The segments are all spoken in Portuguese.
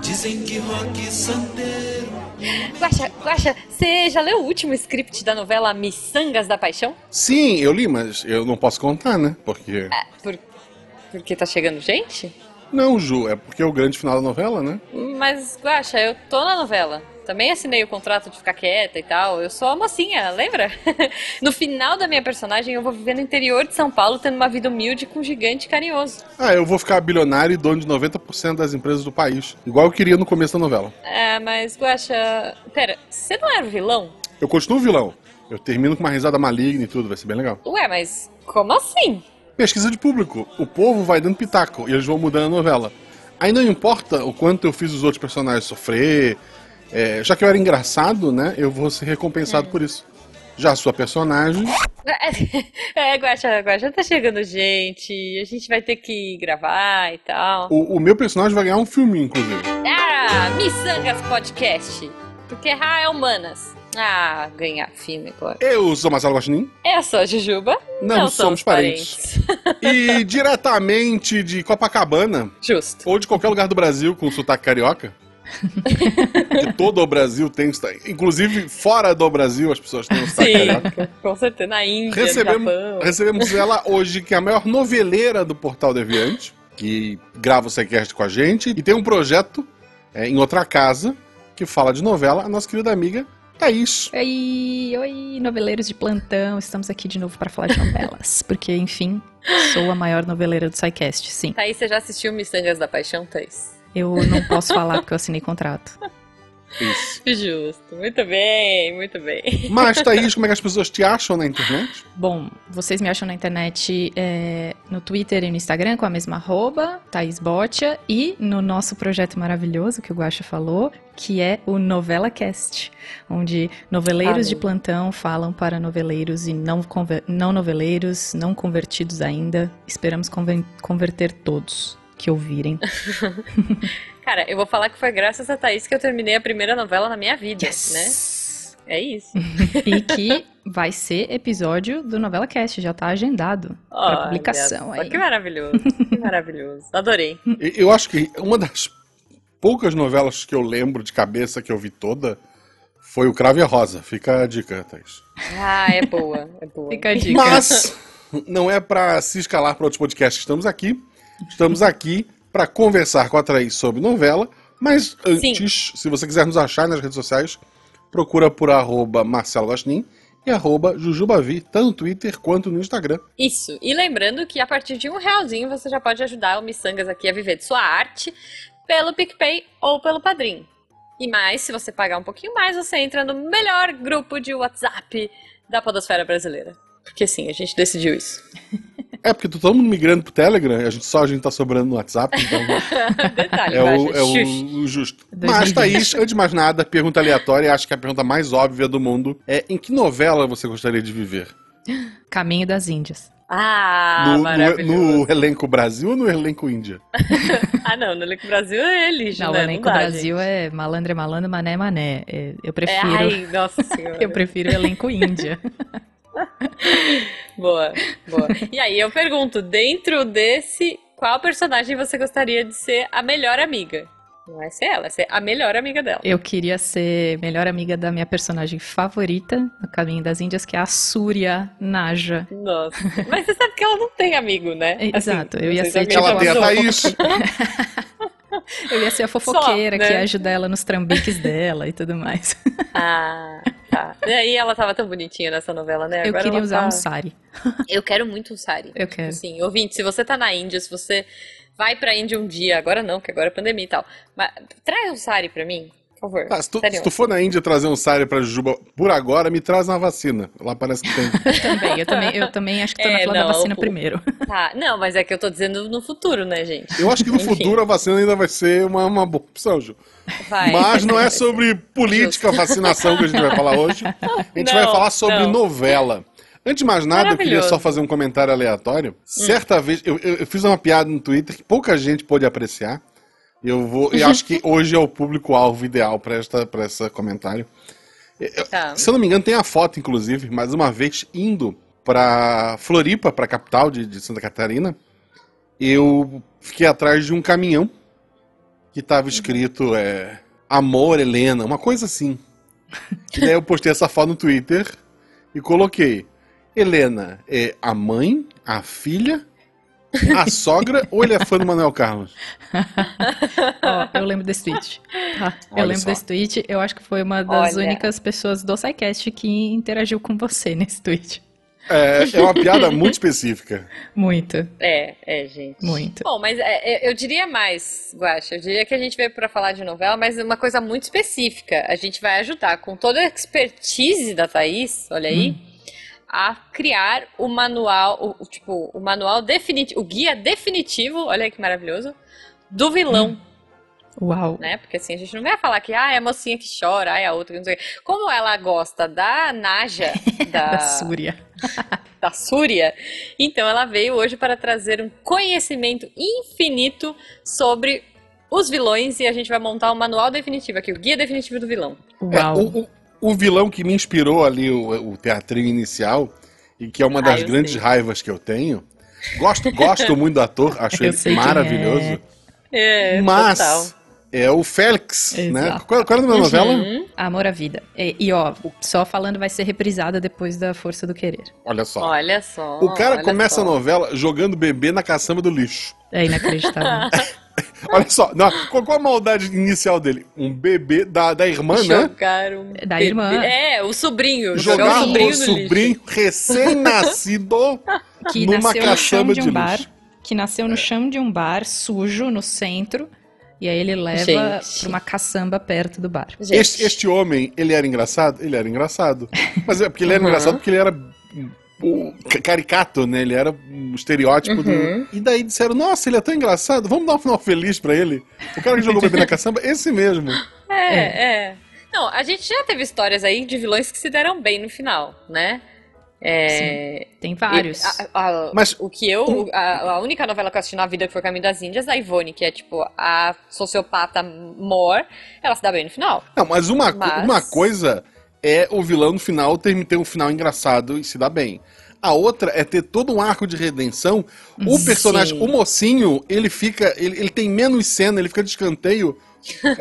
Dizem que rock santeiro. Guaxa, Guaxa, você já leu o último script da novela Missangas da Paixão? Sim, eu li, mas eu não posso contar, né? Porque. É, por, porque tá chegando gente? Não, Ju, é porque é o grande final da novela, né? Mas, Guaxa, eu tô na novela. Também assinei o contrato de ficar quieta e tal. Eu sou a mocinha, lembra? no final da minha personagem, eu vou viver no interior de São Paulo, tendo uma vida humilde com um gigante carinhoso. Ah, eu vou ficar bilionário e dono de 90% das empresas do país. Igual eu queria no começo da novela. É, mas, Guaxa. Pera, você não era o vilão? Eu continuo vilão. Eu termino com uma risada maligna e tudo, vai ser bem legal. Ué, mas como assim? Pesquisa de público. O povo vai dando pitaco e eles vão mudando a novela. Aí não importa o quanto eu fiz os outros personagens sofrer. É, já que eu era engraçado, né? Eu vou ser recompensado é. por isso. Já a sua personagem. É, Guaxa, Guaxa, tá chegando gente. A gente vai ter que gravar e tal. O, o meu personagem vai ganhar um filme, inclusive. Ah, Missangas Podcast. Porque Ra é humanas. Ah, ganhar filme agora. Eu sou Marcelo Guaxinim. Eu sou a Jujuba. Não, Não somos, somos parentes. parentes. e diretamente de Copacabana. Justo. Ou de qualquer lugar do Brasil com sotaque carioca. Que todo o Brasil tem sotaque. Inclusive, fora do Brasil, as pessoas têm sotaque Sim, carioca. com certeza. Na Índia, recebemos, Japão. Recebemos ela hoje, que é a maior noveleira do Portal Deviante, que grava o Sequest com a gente. E tem um projeto é, em outra casa que fala de novela, a nossa querida amiga é isso. Oi, oi, noveleiros de plantão. Estamos aqui de novo para falar de novelas. porque, enfim, sou a maior noveleira do SciCast, sim. Thaís, você já assistiu Missangas da Paixão, Thaís? Eu não posso falar porque eu assinei contrato. Isso. Justo. Muito bem, muito bem. Mas, Thaís, como é que as pessoas te acham na internet? Bom, vocês me acham na internet é, no Twitter e no Instagram com a mesma arroba, Thaís Botia, e no nosso projeto maravilhoso que o Guaxa falou, que é o Novela Cast, onde noveleiros de plantão falam para noveleiros e não, não noveleiros, não convertidos ainda. Esperamos converter todos que ouvirem. Cara, eu vou falar que foi graças a Thaís que eu terminei a primeira novela na minha vida, yes. né? É isso. e que vai ser episódio do Novela Cast, já tá agendado para publicação aí. Que maravilhoso, que maravilhoso. Adorei. Eu acho que uma das poucas novelas que eu lembro de cabeça que eu vi toda foi o Crave a Rosa. Fica a dica, Thaís. Ah, é boa, é boa. Fica a dica. Mas não é para se escalar para outros podcasts. Estamos aqui. Estamos aqui para conversar com a Thaís sobre novela. Mas antes, Sim. se você quiser nos achar nas redes sociais, procura por arroba Marcelo Guaxinim e arroba Jujubavi, tanto no Twitter quanto no Instagram. Isso. E lembrando que a partir de um realzinho você já pode ajudar o Missangas aqui a viver de sua arte pelo PicPay ou pelo Padrim. E mais, se você pagar um pouquinho mais, você entra no melhor grupo de WhatsApp da podosfera brasileira. Porque sim, a gente decidiu isso. É, porque tá todo mundo migrando pro Telegram, a gente, só a gente tá sobrando no WhatsApp, então. Detalhe, é, o, é o, o, justo. Mas, Thaís, antes de mais nada, pergunta aleatória, acho que a pergunta mais óbvia do mundo é: em que novela você gostaria de viver? Caminho das Índias. Ah, no, maravilhoso. No, no, elenco Brasil ou no elenco Índia? ah, não, no elenco Brasil é ele, Não, né? o elenco não dá, Brasil gente. é malandro é malandro, mané é mané. Eu prefiro. É, ai, nossa senhora. eu prefiro o elenco Índia. boa, boa. E aí eu pergunto, dentro desse, qual personagem você gostaria de ser a melhor amiga? Não é ser ela, é ser a melhor amiga dela. Eu queria ser melhor amiga da minha personagem favorita no Caminho das Índias, que é a Súria Naja. Nossa. Mas você sabe que ela não tem amigo, né? Exato, assim, eu ia ser tipo, ela tem a Thaís. Eu ia ser a fofoqueira Só, né? que ia ajudar ela nos trambiques dela e tudo mais. Ah, tá. E aí ela tava tão bonitinha nessa novela, né? Eu Agora queria usar tá... um sari. Eu quero muito um sari. Eu quero. Sim, ouvinte, se você tá na Índia, se você vai pra Índia um dia, agora não, que agora é pandemia e tal, mas traz um sari pra mim, por favor. Ah, se, tu, se tu for na Índia trazer um sari pra Jujuba por agora, me traz uma vacina. Lá parece que tem. Eu também, eu também, eu também acho que tô na É, fila não, da vacina o- primeiro. Tá, não, mas é que eu tô dizendo no futuro, né, gente? Eu acho que no Enfim. futuro a vacina ainda vai ser uma, uma boa opção, Ju. Vai. Mas não é sobre política, vacinação que a gente vai falar hoje. A gente Não, vai falar sobre não. novela. Antes de mais nada, eu queria só fazer um comentário aleatório. Certa vez, eu, eu- eu fiz uma piada no Twitter que pouca gente pôde apreciar. Eu vou, e acho que hoje é o público-alvo ideal para esta para esse comentário. Eu- Tá. Se eu não me engano, tem a foto, inclusive, mais uma vez indo para Floripa, para a capital de, de Santa Catarina. Eu fiquei atrás de um caminhão que tava escrito é, Amor, Helena, uma coisa assim. E daí eu postei essa foto no Twitter e coloquei: Helena é a mãe, a filha, a sogra ou ele é fã do Manuel Carlos? Ó, eu lembro desse tweet. Tá? Eu lembro só. desse tweet. Eu acho que foi uma das Olha. únicas pessoas do SciCast que interagiu com você nesse tweet. É, é uma piada muito específica. Muito, É, é, gente. muito. Bom, mas é, é, eu diria mais, Guaxa. Eu diria que a gente veio pra falar de novela, mas uma coisa muito específica. A gente vai ajudar com toda a expertise da Thaís, olha aí, Hum. A criar o manual, o, o, tipo, o manual definitivo, o guia definitivo, olha aí que maravilhoso, do vilão, Hum. Uau. né? Porque assim, a gente não vai falar que, ah, é a mocinha que chora, ah, é a outra que não sei o quê. Como ela gosta da Naja, da, Da Súria. da Súria, então ela veio hoje para trazer um conhecimento infinito sobre os vilões e a gente vai montar um manual definitivo aqui, o guia definitivo do vilão. É, Uau. o, o- o vilão que me inspirou ali, o, o teatrinho inicial, e que é uma Ah, das eu grandes sei. raivas que eu tenho. Gosto, gosto muito do ator, acho Eu ele maravilhoso. É, Mas total. é o Félix, né? Exato. Qual, qual era o nome da novela? Uhum. Amor à vida. E, e, ó, só falando vai ser reprisada depois da Força do Querer. Olha só. Olha só. o cara começa só. a novela jogando bebê na caçamba do lixo. É inacreditável. Olha só, não, qual, qual a maldade inicial dele? Um bebê da, da irmã, né? Jogar um Da irmã. É, o sobrinho. Jogar o sobrinho o sobrinho recém-nascido que numa nasceu no chão caçamba de de um bar. lixo. Que nasceu no chão de um bar, sujo, no centro. E aí ele leva Gente. pra uma caçamba perto do bar. Este, este homem, ele era engraçado? Ele era engraçado. Mas é porque ele era Uhum. engraçado porque ele era caricato, né? Ele era um estereótipo Uhum. do. E daí disseram, nossa, ele é tão engraçado, vamos dar um final feliz pra ele. O cara que jogou bebê na caçamba, esse mesmo. É, é. Não, a gente já teve histórias aí de vilões que se deram bem no final, né? É, Tem vários. a- a- Mas- o que eu. A, a única novela que eu assisti na vida que foi Caminho das Índias, a Ivone, que é tipo a sociopata mor, ela se dá bem no final. Não, mas uma, Mas- uma coisa é o vilão no final ter, ter um final engraçado e se dar bem. A outra é ter todo um arco de redenção. O personagem, Sim. o mocinho, ele fica. Ele, ele tem menos cena, ele fica de escanteio.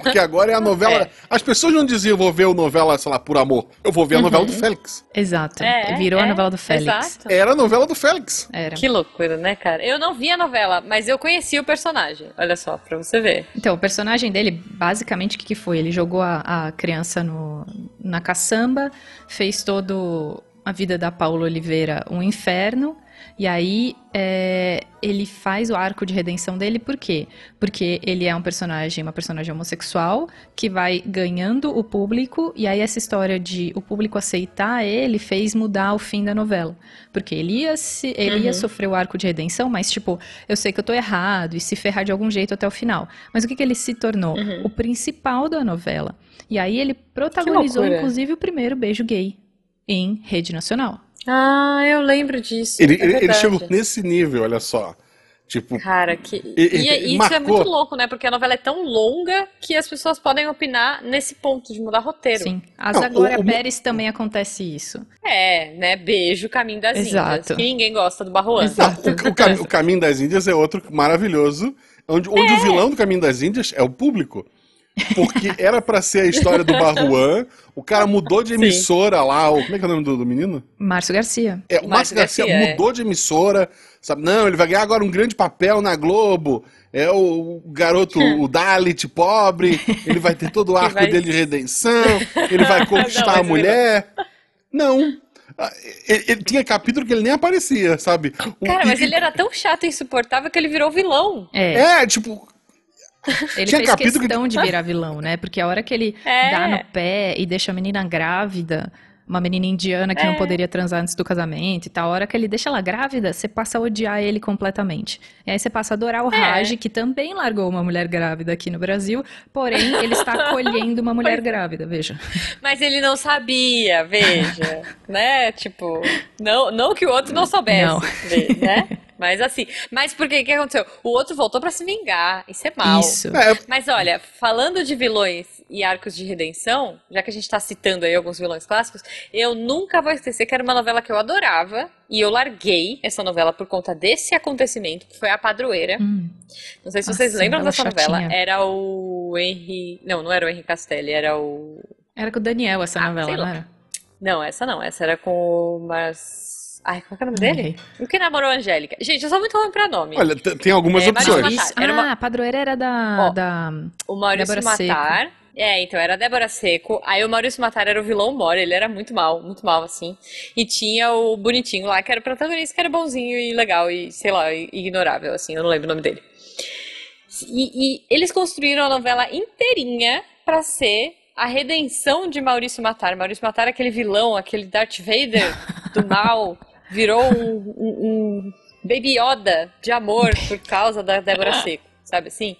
Porque agora é a novela. É. As pessoas não diziam, eu vou ver a novela, sei lá, por amor. Eu vou ver a novela do Félix. Exato. É, Virou a é, novela do Félix. Exato. Era a novela do Félix. Era. Que loucura, né, cara? Eu não vi a novela, mas eu conheci o personagem. Olha só, pra você ver. Então, o personagem dele, basicamente, o que, que foi? Ele jogou a, a criança no, na caçamba, fez todo a vida da Paula Oliveira um inferno, e aí é, ele faz o arco de redenção dele, por quê? Porque ele é um personagem, uma personagem homossexual, que vai ganhando o público, e aí essa história de o público aceitar ele fez mudar o fim da novela. Porque ele ia, se, ele ia Uhum. sofrer o arco de redenção, mas tipo, eu sei que eu tô errado, e se ferrar de algum jeito até o final. Mas o que, que ele se tornou? Uhum. O principal da novela. E aí ele protagonizou, inclusive, o primeiro beijo gay em rede nacional. Ah, eu lembro disso. Ele, é ele, chegou nesse nível, olha só. Tipo, Cara, que. E- E, e- e isso marcou. é muito louco, né? Porque a novela é tão longa que as pessoas podem opinar nesse ponto de mudar roteiro. Sim. A Não, Zaglória o- Pérez também acontece isso. É, né? Beijo, caminho das Exato. Índias. Que ninguém gosta do Barroan. Exato. o, o cam- o Caminho das Índias é outro maravilhoso, onde, onde o vilão do Caminho das Índias é o público. Porque era pra ser a história do Barruan, o cara mudou de Sim. emissora lá, o, como é que é o nome do, do menino? Márcio Garcia. É, o Márcio Márcio Garcia, Garcia, é. mudou de emissora, sabe? Não, ele vai ganhar agora um grande papel na Globo. É o garoto, o Dalit pobre, ele vai ter todo o arco vai- dele de redenção, ele vai conquistar Não, a mulher. Não. Ah, Ele, ele tinha capítulo que ele nem aparecia, sabe? O- Cara, e- mas ele era tão chato e insuportável que ele virou vilão. É, É, tipo, ele tinha fez capítulo que- questão de virar vilão, né? Porque a hora que ele É. dá no pé e deixa a menina grávida, uma menina indiana que não É. poderia transar antes do casamento e tal, a hora que ele deixa ela grávida, você passa a odiar ele completamente. E aí você passa a adorar o É. Raj, que também largou uma mulher grávida aqui no Brasil, porém ele está acolhendo uma mulher grávida, veja. Mas ele não sabia, veja. né? Tipo, não, não que o outro não soubesse, Não. né? Mas assim, mas por que que aconteceu? O outro voltou pra se vingar, isso é mal. Isso. é, Mas olha, falando de vilões e arcos de redenção, já que a gente tá citando aí alguns vilões clássicos, eu nunca vou esquecer que era uma novela que eu adorava e eu larguei essa novela por conta desse acontecimento, que foi A Padroeira. Hum, Não sei se Nossa, vocês lembram novela dessa novela. chatinha. Era o o Henry. Não, não era o Henry Castelli, era o. Era com o Daniel essa ah, novela, não era? Não, essa não. Essa era com o. Mas... Ai, qual é o nome dele? O que namorou a Angélica? Gente, eu sou muito ruim pra nome. Olha, tem algumas é, opções. Ah, uma... a padroeira era da. da o Maurício Débora Matar. Seco. É, então era a Débora Seco. Aí o Maurício Matar era o vilão Mori, ele era muito mal, muito mal, assim. E tinha o bonitinho lá, que era o protagonista, que era bonzinho e legal e, sei lá, ignorável, assim, eu não lembro o nome dele. E, e eles construíram a novela inteirinha para ser a redenção de Maurício Matar. Maurício Matar, aquele vilão, aquele Darth Vader do mal, virou um, um, um Baby Yoda de amor por causa da Débora Seco, sabe assim?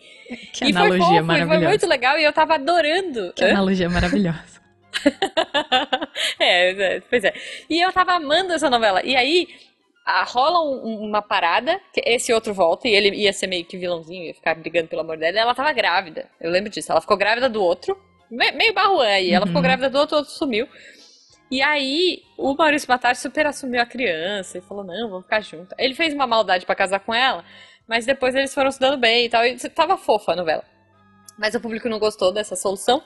Que e analogia foi fofo, maravilhosa. Foi muito legal e eu tava adorando. Que Hã? analogia maravilhosa. é, pois é. E eu tava amando essa novela. E aí, a, rola um, uma parada, que esse outro volta, e ele ia ser meio que vilãozinho, ia ficar brigando pelo amor dela, e ela tava grávida. Eu lembro disso. Ela ficou grávida do outro, meio barruã aí. Ela uhum. ficou grávida do outro, o outro sumiu. E aí, o Maurício Batari super assumiu a criança e falou: não, vamos ficar junto. Ele fez uma maldade para casar com ela, mas depois eles foram se dando bem e tal. E tava fofa a novela. Mas o público não gostou dessa solução.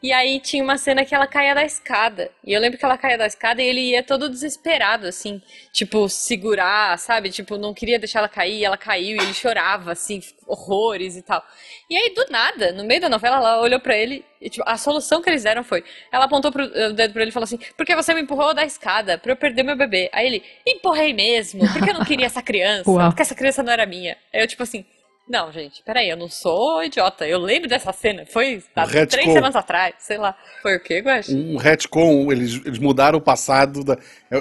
E aí tinha uma cena que ela caía da escada. E eu lembro que ela caía da escada e ele ia todo desesperado, assim, tipo, segurar, sabe? Tipo, não queria deixar ela cair, ela caiu e ele chorava, assim, horrores e tal. E aí, do nada, no meio da novela, ela olhou para ele e, tipo, a solução que eles deram foi: ela apontou pro, o dedo pra ele e falou assim: Por que você me empurrou da escada pra eu perder meu bebê? Aí ele: Empurrei mesmo, porque eu não queria essa criança, porque essa criança não era minha. Aí eu, tipo assim. Não, gente, peraí, eu não sou idiota. Eu lembro dessa cena. Foi há um três semanas atrás, sei lá. Foi o quê, Guax? Um retcon, eles, eles mudaram o passado da.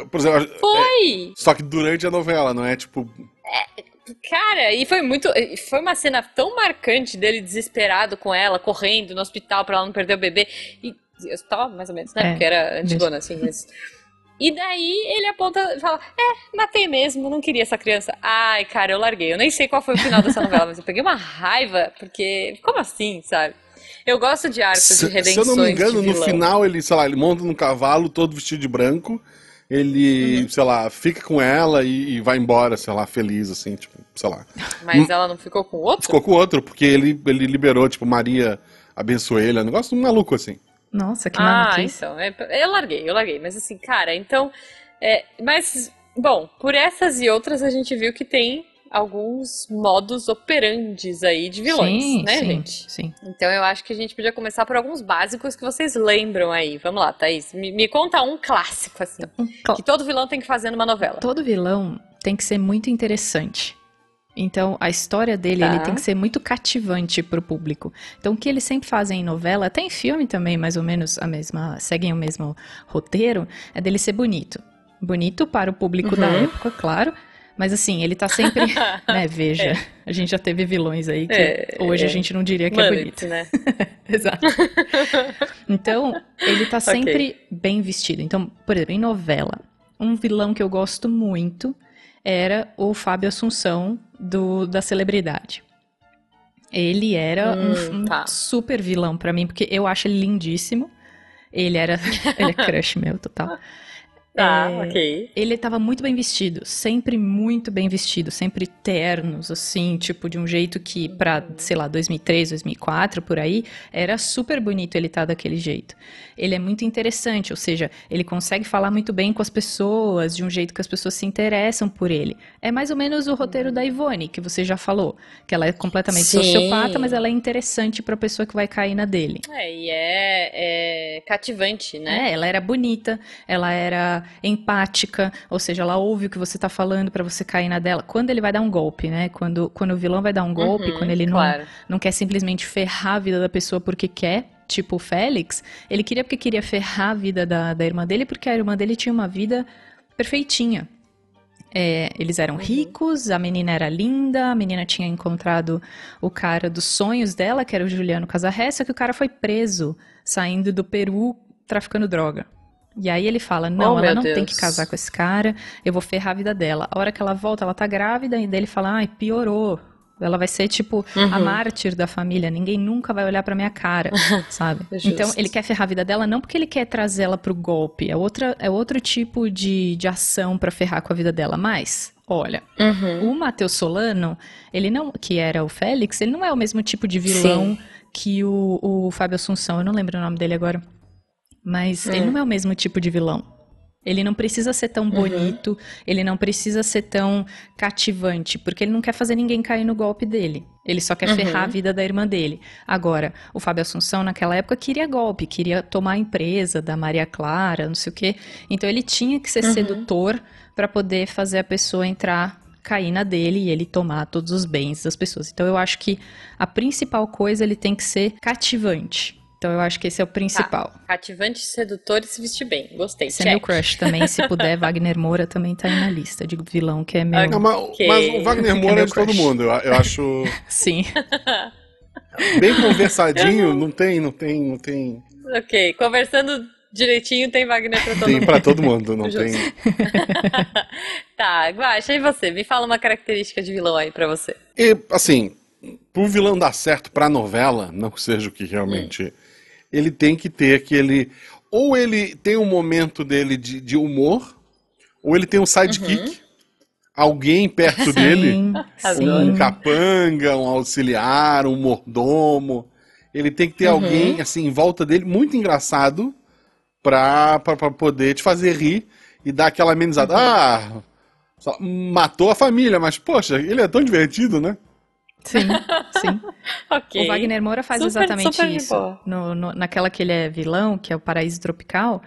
Por exemplo, foi! É, só que durante a novela, não é tipo. É, cara, e foi muito. Foi uma cena tão marcante dele desesperado com ela, correndo no hospital pra ela não perder o bebê. E. Hospital, mais ou menos, né? É, Porque era antigona, assim, mas. E daí ele aponta e fala: É, matei mesmo, não queria essa criança. Ai, cara, eu larguei. Eu nem sei qual foi o final dessa novela, mas eu peguei uma raiva, porque. Como assim, sabe? Eu gosto de arcos se, de redenções. Se eu não me engano, no final ele, sei lá, ele monta num cavalo todo vestido de branco. Ele, uhum. sei lá, fica com ela e, e, vai embora, sei lá, feliz, assim, tipo, sei lá. Mas ela não ficou com outro? Ficou com outro, porque ele, ele liberou, tipo, Maria abençoou ele. É um negócio maluco, assim. Nossa, que Ah, então. É, eu larguei, eu larguei. Mas assim, cara, então. É, mas, bom, por essas e outras a gente viu que tem alguns modos operandes aí de vilões, sim, né, sim, gente? Sim. Então eu acho que a gente podia começar por alguns básicos que vocês lembram aí. Vamos lá, Thaís. Me, me conta um clássico, assim. Um cl que todo vilão tem que fazer numa novela. Todo vilão tem que ser muito interessante. Então, a história dele tá. ele tem que ser muito cativante para o público. Então, o que eles sempre fazem em novela, até em filme também, mais ou menos a mesma, seguem o mesmo roteiro, é dele ser bonito. Bonito para o público uhum. da época, claro. Mas assim, ele tá sempre. né, veja, é. a gente já teve vilões aí que é, hoje é. a gente não diria que é bonito. né? Exato. então, ele tá sempre okay. bem vestido. Então, por exemplo, em novela, um vilão que eu gosto muito era o Fábio Assunção do, da celebridade. Ele era hum, um, tá. super vilão para mim, porque eu acho ele lindíssimo. Ele era. ele é crush meu, total. Tá, é, ok. Ele estava muito bem vestido, sempre muito bem vestido, sempre ternos, assim, tipo, de um jeito que, pra, sei lá, 2003, 2004, por aí, era super bonito ele estar tá daquele jeito. Ele é muito interessante, ou seja, ele consegue falar muito bem com as pessoas, de um jeito que as pessoas se interessam por ele. É mais ou menos o roteiro da Ivone, que você já falou, que ela é completamente Sim. sociopata, mas ela é interessante para a pessoa que vai cair na dele. É, e é, é cativante, né? É, ela era bonita, ela era empática, ou seja, ela ouve o que você está falando para você cair na dela. Quando ele vai dar um golpe, né? Quando, quando o vilão vai dar um golpe, uhum, quando ele claro. não, não quer simplesmente ferrar a vida da pessoa porque quer, tipo o Félix, ele queria porque queria ferrar a vida da, da irmã dele, porque a irmã dele tinha uma vida perfeitinha. É, eles eram uhum. ricos, a menina era linda, a menina tinha encontrado o cara dos sonhos dela, que era o Juliano Casarré, só que o cara foi preso saindo do Peru traficando droga. E aí ele fala: Não, oh, ela não Deus. tem que casar com esse cara, eu vou ferrar a vida dela. A hora que ela volta, ela tá grávida, e daí ele fala: Ai, piorou. Ela vai ser tipo uhum. a mártir da família, ninguém nunca vai olhar pra minha cara, sabe? É então ele quer ferrar a vida dela não porque ele quer trazer ela pro golpe, é, outra, é outro tipo de, de ação para ferrar com a vida dela, mas Olha, uhum. o Matheus Solano, ele não, que era o Félix, ele não é o mesmo tipo de vilão Sim que o, o Fábio Assunção, eu não lembro o nome dele agora, mas ele Hum. não é o mesmo tipo de vilão. Ele não precisa ser tão bonito, ele não precisa ser tão cativante, porque ele não quer fazer ninguém cair no golpe dele. Ele só quer Uhum. ferrar a vida da irmã dele. Agora, o Fábio Assunção, naquela época, queria golpe, queria tomar a empresa da Maria Clara, não sei o quê. Então ele tinha que ser Uhum. sedutor para poder fazer a pessoa entrar, cair na dele e ele tomar todos os bens das pessoas. Então eu acho que a principal coisa ele tem que ser cativante. Então eu acho que esse é o principal. Cativante, sedutor e se vestir bem. Gostei. Esse é meu crush também, se puder, Wagner Moura também tá aí na lista de vilão, que é meu. Não, mas, Ok. mas o Wagner Moura é meu de todo mundo. Eu, eu acho Sim. bem conversadinho, não tem, não tem, não tem. Ok, conversando direitinho tem Wagner pra todo Tem mundo. pra todo mundo, não tem. Tá, Guaxa, e você? Me fala uma característica de vilão aí pra você. E, assim, pro vilão dar certo pra novela, não seja o que realmente. Ele tem que ter aquele. Ou ele tem um momento dele de, de humor, ou ele tem um sidekick, alguém perto dele, Sim, um sim. capanga, um auxiliar, um mordomo. Ele tem que ter Uhum. alguém, assim, em volta dele, muito engraçado, pra, pra, pra poder te fazer rir e dar aquela amenizada. Uhum. Ah, matou a família, mas, poxa, ele é tão divertido, né? Sim, sim. Ok. O Wagner Moura faz Super- exatamente super isso. No, no- naquela que ele é vilão, que é o Paraíso Tropical,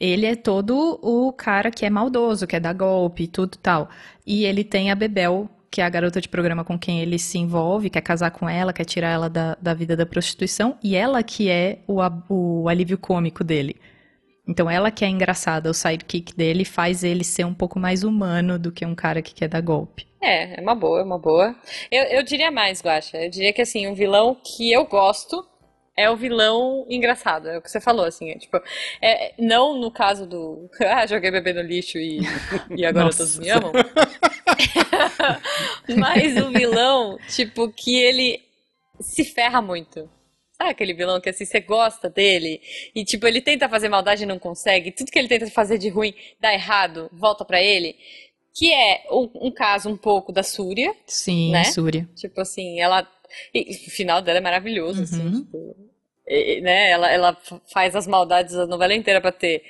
ele é todo o cara que é maldoso, que é dar golpe e tudo tal. E ele tem a Bebel, que é a garota de programa com quem ele se envolve, quer casar com ela, quer tirar ela da, da vida da prostituição, e ela que é o, o alívio cômico dele. Então ela que é engraçada, o sidekick dele faz ele ser um pouco mais humano do que um cara que quer dar golpe. É, é uma boa, é uma boa. Eu, eu diria mais, Guaxa. Eu diria que, assim, um vilão que eu gosto é o vilão engraçado. É o que você falou, assim. É, tipo, é, não no caso do... Ah, joguei bebê no lixo e, e agora Nossa. todos me amam. Mas o vilão, tipo, que ele se ferra muito. Sabe aquele vilão que assim, você gosta dele e tipo, ele tenta fazer maldade e não consegue, tudo que ele tenta fazer de ruim dá errado, volta pra ele. Que é um, um caso um pouco da Súria, Sim, Né? Súria. tipo assim, ela. e o final dela é maravilhoso, assim, Uhum. tipo, e- né? Ela, ela faz as maldades a novela inteira pra ter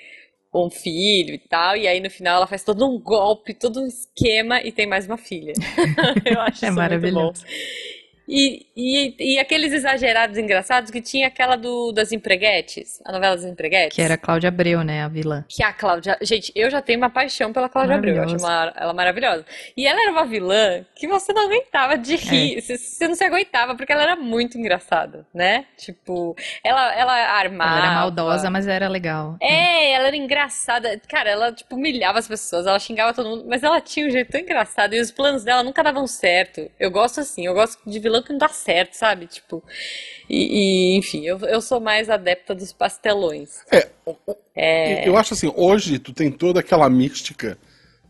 um filho e tal, e aí no final ela faz todo um golpe, todo um esquema e tem mais uma filha. Eu acho É isso muito bom. E, e, e aqueles exagerados engraçados que tinha aquela do, das empreguetes, a novela das empreguetes. Que era a Cláudia Abreu, né, a vilã. Que a Cláudia. Gente, eu já tenho uma paixão pela Cláudia Abreu. Eu acho uma- ela maravilhosa. E ela era uma vilã que você não aguentava de rir. Você, você não se aguentava porque ela era muito engraçada, né? Tipo, ela, ela armava. Ela era maldosa, mas era legal. É, ela era engraçada. Cara, ela, tipo, humilhava as pessoas, ela xingava todo mundo, mas ela tinha um jeito tão engraçado e os planos dela nunca davam certo. Eu gosto assim, eu gosto de vilão que não dá certo, sabe? Tipo, e, e, enfim, eu, eu sou mais adepta dos pastelões. É, É, Eu acho assim, hoje tu tem toda aquela mística,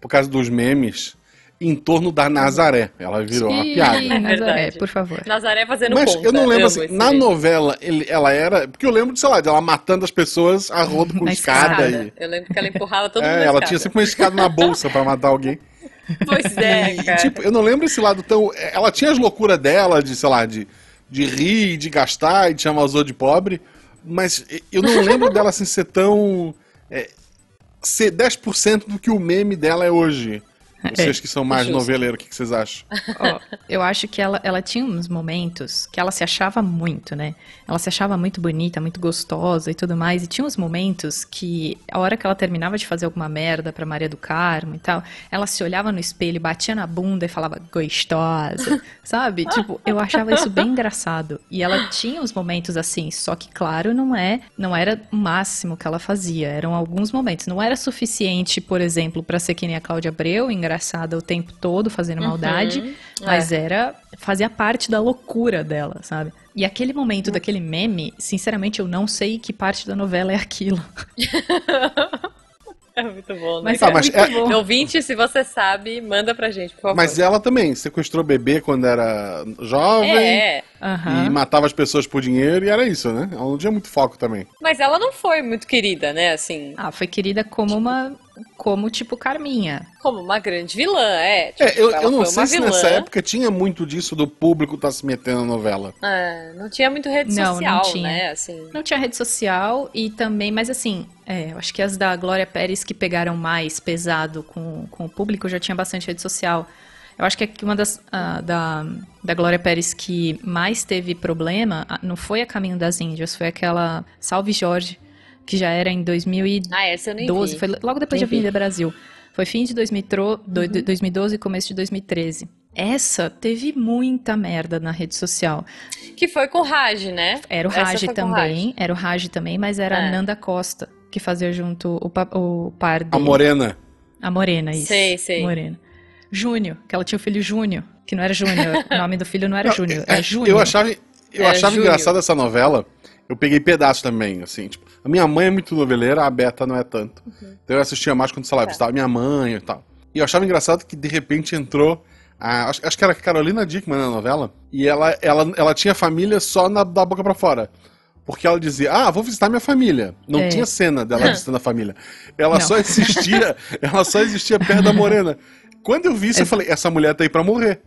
por causa dos memes, em torno da Nazaré. Ela virou uma Ih, piada. Nazaré, Verdade. por favor. Nazaré fazendo Mas conta. eu não lembro assim, na novela ele- ela era. Porque eu lembro de, sei lá, de ela matando as pessoas a rodo com escada. Escada. E, Eu lembro que ela empurrava todo mundo é, na ela escada. tinha sempre uma escada na bolsa pra matar alguém. Pois é, E, cara. tipo, eu não lembro esse lado tão. Ela tinha as loucuras dela de, sei lá, de, de rir, de gastar e de chamar os outros de pobre, mas eu não lembro dela assim ser tão. É, ser 10% do que o meme dela é hoje. Vocês que são mais justo. noveleiros, o que, que vocês acham? Ó, eu acho que ela, ela tinha uns momentos que ela se achava muito, né? Ela se achava muito bonita, muito gostosa e tudo mais. E tinha uns momentos que, a hora que ela terminava de fazer alguma merda pra Maria do Carmo e tal, ela se olhava no espelho, batia na bunda e falava gostosa, sabe? Tipo, eu achava isso bem engraçado. E ela tinha uns momentos assim, só que, claro, não é, não era o máximo que ela fazia. Eram alguns momentos. Não era suficiente, por exemplo, pra ser que nem a Cláudia Abreu, engraçada o tempo todo, fazendo maldade. Uhum. Mas era. fazia parte da loucura dela, sabe? E aquele momento daquele meme, sinceramente, eu não sei que parte da novela é aquilo. É muito bom, né? Mas Tá, é mas muito é- bom. Ouvinte, se você sabe, manda pra gente, por favor. Mas ela também sequestrou bebê quando era jovem É, Aham. e matava as pessoas por dinheiro e era isso, né? Ela não tinha muito foco também. mas ela não foi muito querida, né? Assim, Ah, foi querida como uma como tipo Carminha. Como uma grande vilã, é. Tipo, É, eu, eu não sei se vilã. nessa época tinha muito disso do público tá se metendo na novela. É, não tinha muito rede Não, não social, tinha. né? Assim. Não tinha rede social e também, mas assim, é, eu acho que as da Glória Pérez que pegaram mais pesado com, com o público já tinha bastante rede social. Eu acho que uma das ah, da, da Glória Pérez que mais teve problema não foi a Caminho das Índias, foi aquela Salve Jorge, que já era em 2012, Ah, essa eu nem vi. foi logo depois de Nem vi. Avenida Brasil. Foi fim de 2003, do- Uhum. 2012 e começo de 2013. Essa teve muita merda na rede social. Que foi com o Raj, né? Era o Raj também, era o Raj também, mas era É. a Nanda Costa, que fazia junto o, o par A dele. Morena. A Morena, isso. Sei, sei. Morena. Júnior, que ela tinha o filho Júnior, que não era Júnior, o nome do filho não era Júnior, é, era Júnior. Eu achava, eu Era achava Júnior. engraçado essa novela. Eu peguei pedaços também, assim. Tipo, a minha mãe é muito noveleira, a Beta não é tanto. Uhum. Então eu assistia mais quando, sei lá, visitava minha mãe e tal. E eu achava engraçado que de repente entrou. A, acho, acho que era a Carolina Dickman na novela. E ela, ela, ela tinha família só na, da boca pra fora. Porque ela dizia, ah, vou visitar minha família. Não É. tinha cena dela visitando a família. Ela Não. só existia, ela só existia perto da Morena. Quando eu vi isso, eu falei, essa mulher tá aí pra morrer.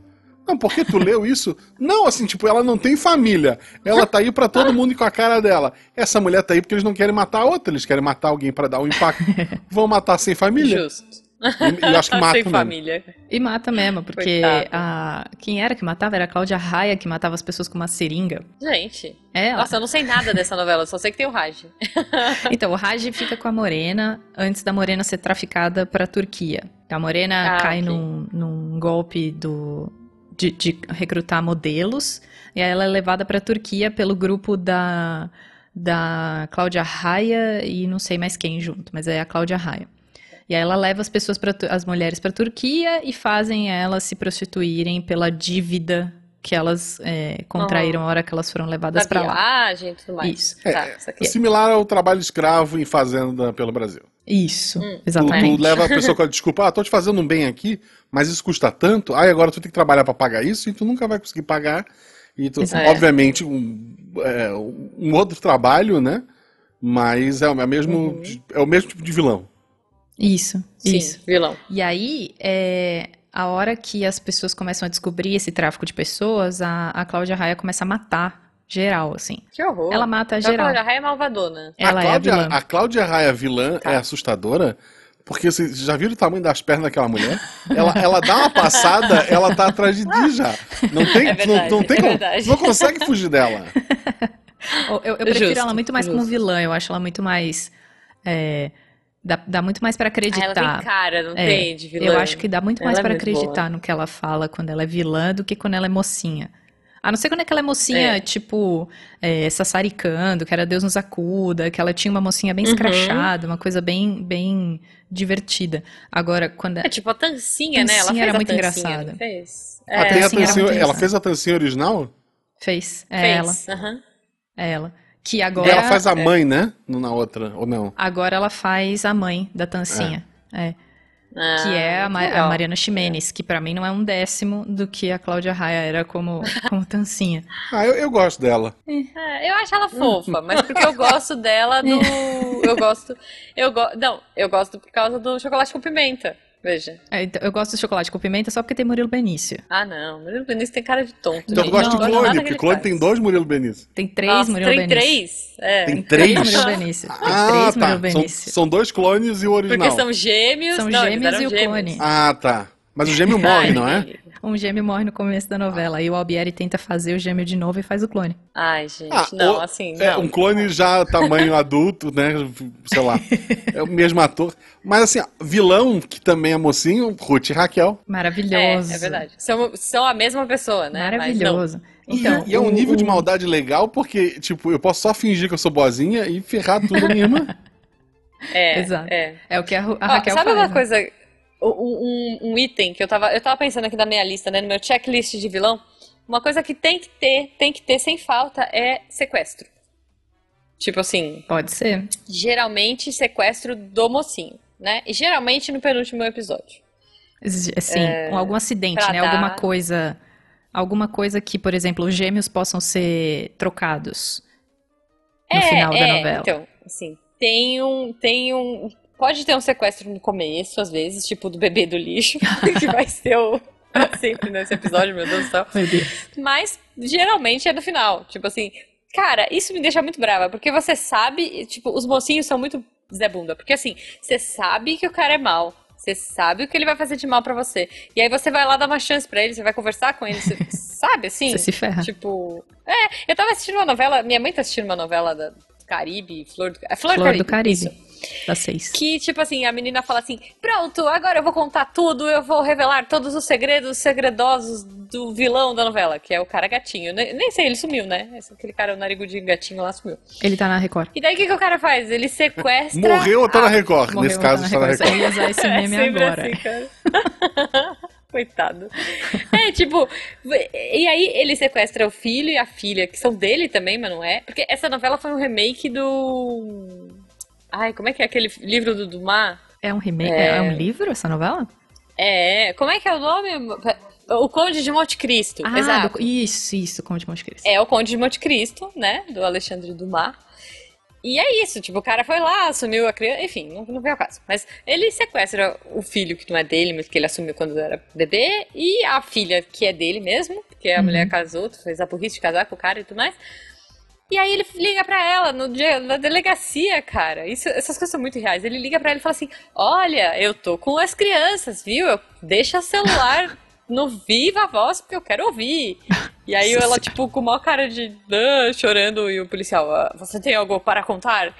Não, porque tu leu isso? Não, assim, tipo, ela não tem família. Ela tá aí pra todo mundo com a cara dela. Essa mulher tá aí porque eles não querem matar a outra, eles querem matar alguém pra dar um impacto. Vão matar sem família? Justo. E, eu acho que matam Sem mesmo. família. E mata mesmo, porque a... quem era que matava era a Cláudia Raia, que matava as pessoas com uma seringa. Gente. É. Nossa, eu não sei nada dessa novela, só sei que tem o Raj. Então, o Raj fica com a Morena antes da Morena ser traficada pra Turquia. A Morena Ah, cai num, num golpe do, de, de recrutar modelos e aí ela é levada pra Turquia pelo grupo da, da Cláudia Raia e não sei mais quem junto, mas é a Cláudia Raia. E aí ela leva as pessoas para as mulheres para Turquia e fazem elas se prostituírem pela dívida que elas é, contraíram a hora que elas foram levadas Da pra lá. viagem e tudo mais. Isso. Tá, isso aqui. Similar ao trabalho escravo em fazenda pelo Brasil. Isso, Hum, Tu, exatamente. tu leva a pessoa com a desculpa, ah, tô te fazendo um bem aqui, mas isso custa tanto, aí agora tu tem que trabalhar pra pagar isso e tu nunca vai conseguir pagar. E tu, Exato. obviamente, um, é, um outro trabalho, né? Mas é o mesmo, Uhum. é o mesmo tipo de vilão. Isso, Sim, isso. vilão. E aí, é, a hora que as pessoas começam a descobrir esse tráfico de pessoas, a, a Cláudia Raia começa a matar geral, assim. Que horror. Ela mata Então, a geral. Cláudia Raia é malvadona. Ela a, é a Cláudia, vilã. a Cláudia Raia vilã Tá. é assustadora, porque vocês já viram o tamanho das pernas daquela mulher? Ela, ela dá uma passada, ela tá atrás de ti já. Não tem, É não, verdade, não tem é como, não consegue fugir dela. Eu, eu- prefiro Justo, ela muito mais como justo. vilã, eu acho ela muito mais. é, dá, dá muito mais pra Ah, ela tem acreditar. cara, não É, tem, de vilã. Eu acho que dá muito Ela mais é pra muito acreditar boa. no que ela fala quando ela é vilã do que quando ela é mocinha. A não ser quando é que ela é mocinha, É. tipo, é, sassaricando, que era Deus nos acuda, que ela tinha uma mocinha bem Uhum. escrachada, uma coisa bem, bem divertida. Agora, quando É tipo a Tancinha, né? Ela Tancinha fez era a muito Tancinha, engraçada. fez? É, a Tancinha tancinha- muito ela engraçada. fez a tancinha original? fez, é ela, fez. aham. é ela. Que E agora, ela faz a é. mãe, né? Na outra, ou não? agora ela faz a mãe da Tancinha. É. Que é a, Ah, Ma- muito a legal. Mariana Ximenes, que pra mim não é um décimo do que a Cláudia Raia era como, como Tancinha. Ah, eu, eu gosto dela. É, eu acho ela fofa, mas porque eu gosto dela do. Eu gosto. Eu go... Não, eu gosto por causa do chocolate com pimenta. Veja. É, então, eu gosto de chocolate com pimenta só porque tem Murilo Benício. Ah, não. Murilo Benício tem cara de tonto. Então gente. gosta Não do gosto clone, porque clone tem dois Murilo Benício. Tem três Nossa, Murilo tem Benício. três? É. Tem Três três? Murilo Benício. Tem Ah, três tá. Murilo São, Benício. são dois clones e o original. Porque são gêmeos. São não, gêmeos e o gêmeos. clone. Ah, tá. Mas o gêmeo morre, não é? Um gêmeo morre no começo da novela. Aí o Albieri tenta fazer o gêmeo de novo e faz o clone. Ai, gente. Ah, não, o- assim. É, não. um clone já tamanho adulto, né? Sei lá. É o mesmo ator. Mas assim, ó, vilão, que também é mocinho, Ruth e Raquel. É, Maravilhoso. é verdade. São, são a mesma pessoa, né? Maravilhoso. E- Então, e, é um nível de maldade legal, porque, tipo, eu posso só fingir que eu sou boazinha e ferrar tudo a minha irmã. É, Exato. é. É o que a, Ru- a Ó, Raquel sabe faz. uma né? coisa, um, um- item que eu tava, eu tava pensando aqui na minha lista, né, no meu checklist de vilão, uma coisa que tem que ter, tem que ter sem falta é sequestro. Tipo assim, Pode ser. geralmente sequestro do mocinho, né? E geralmente no penúltimo episódio. Assim, com algum acidente, né? Alguma dar- coisa. Alguma coisa que, por exemplo, os gêmeos possam ser trocados no é, final da é, novela. Então, assim, tem um, tem um, Pode ter um sequestro no começo, às vezes, tipo do bebê do lixo, que vai ser o. Sempre nesse episódio, meu Deus do céu. Deus. Mas geralmente é no final. Tipo assim, cara, isso me deixa muito brava, porque você sabe, tipo, os mocinhos são muito Zé Bunda. Porque assim, você sabe que o cara é mal. Você sabe o que ele vai fazer de mal para você. E aí você vai lá dar uma chance para ele, você vai conversar com ele, você sabe assim? Você se ferra. Tipo, é, eu tava assistindo uma novela, minha mãe tá assistindo uma novela da Caribe, Flor do, é Flor, Flor do Caribe. do Caribe. isso. Das seis. Que, tipo assim, a menina fala assim: Pronto, agora eu vou contar tudo, eu vou revelar todos os segredos segredosos do vilão da novela, que é o cara gatinho. Nem, nem sei, ele sumiu, né? Esse- Aquele cara, o narigudinho gatinho lá sumiu. Ele tá na Record. E daí o que, que o cara faz? Ele sequestra. Morreu ou tá na Record? Morreu, Nesse caso, tá tá na Record. Eu Record. ia usar esse É meme sempre agora. assim, cara. Coitado. É, tipo, e aí ele sequestra o filho e a filha, que são dele também, mas não é. Porque essa novela foi um remake do. Ai, como é que é aquele livro do Dumas? É um remake? É. É, um livro essa novela? É, como é que é o nome? O Conde de Monte Cristo. Ah, exato. do- isso, isso, Conde Monte Cristo. É o Conde de Monte Cristo, né? Do Alexandre Dumas. E é isso, tipo, o cara foi lá, assumiu a criança, enfim, não, não veio ao caso. Mas ele sequestra o filho que não é dele, mas que ele assumiu quando era bebê, e a filha que é dele mesmo, porque a Uhum. mulher casou, fez a burrice de casar com o cara e tudo mais. E aí ele liga pra ela no dia, na delegacia, cara. Isso, essas coisas são muito reais. Ele liga pra ela e fala assim: Olha, eu tô com as crianças, viu? Eu, deixa o celular no viva voz porque eu quero ouvir. E aí ela, tipo, com uma cara de "Ah", chorando, e o policial, "Ah, você tem algo para contar?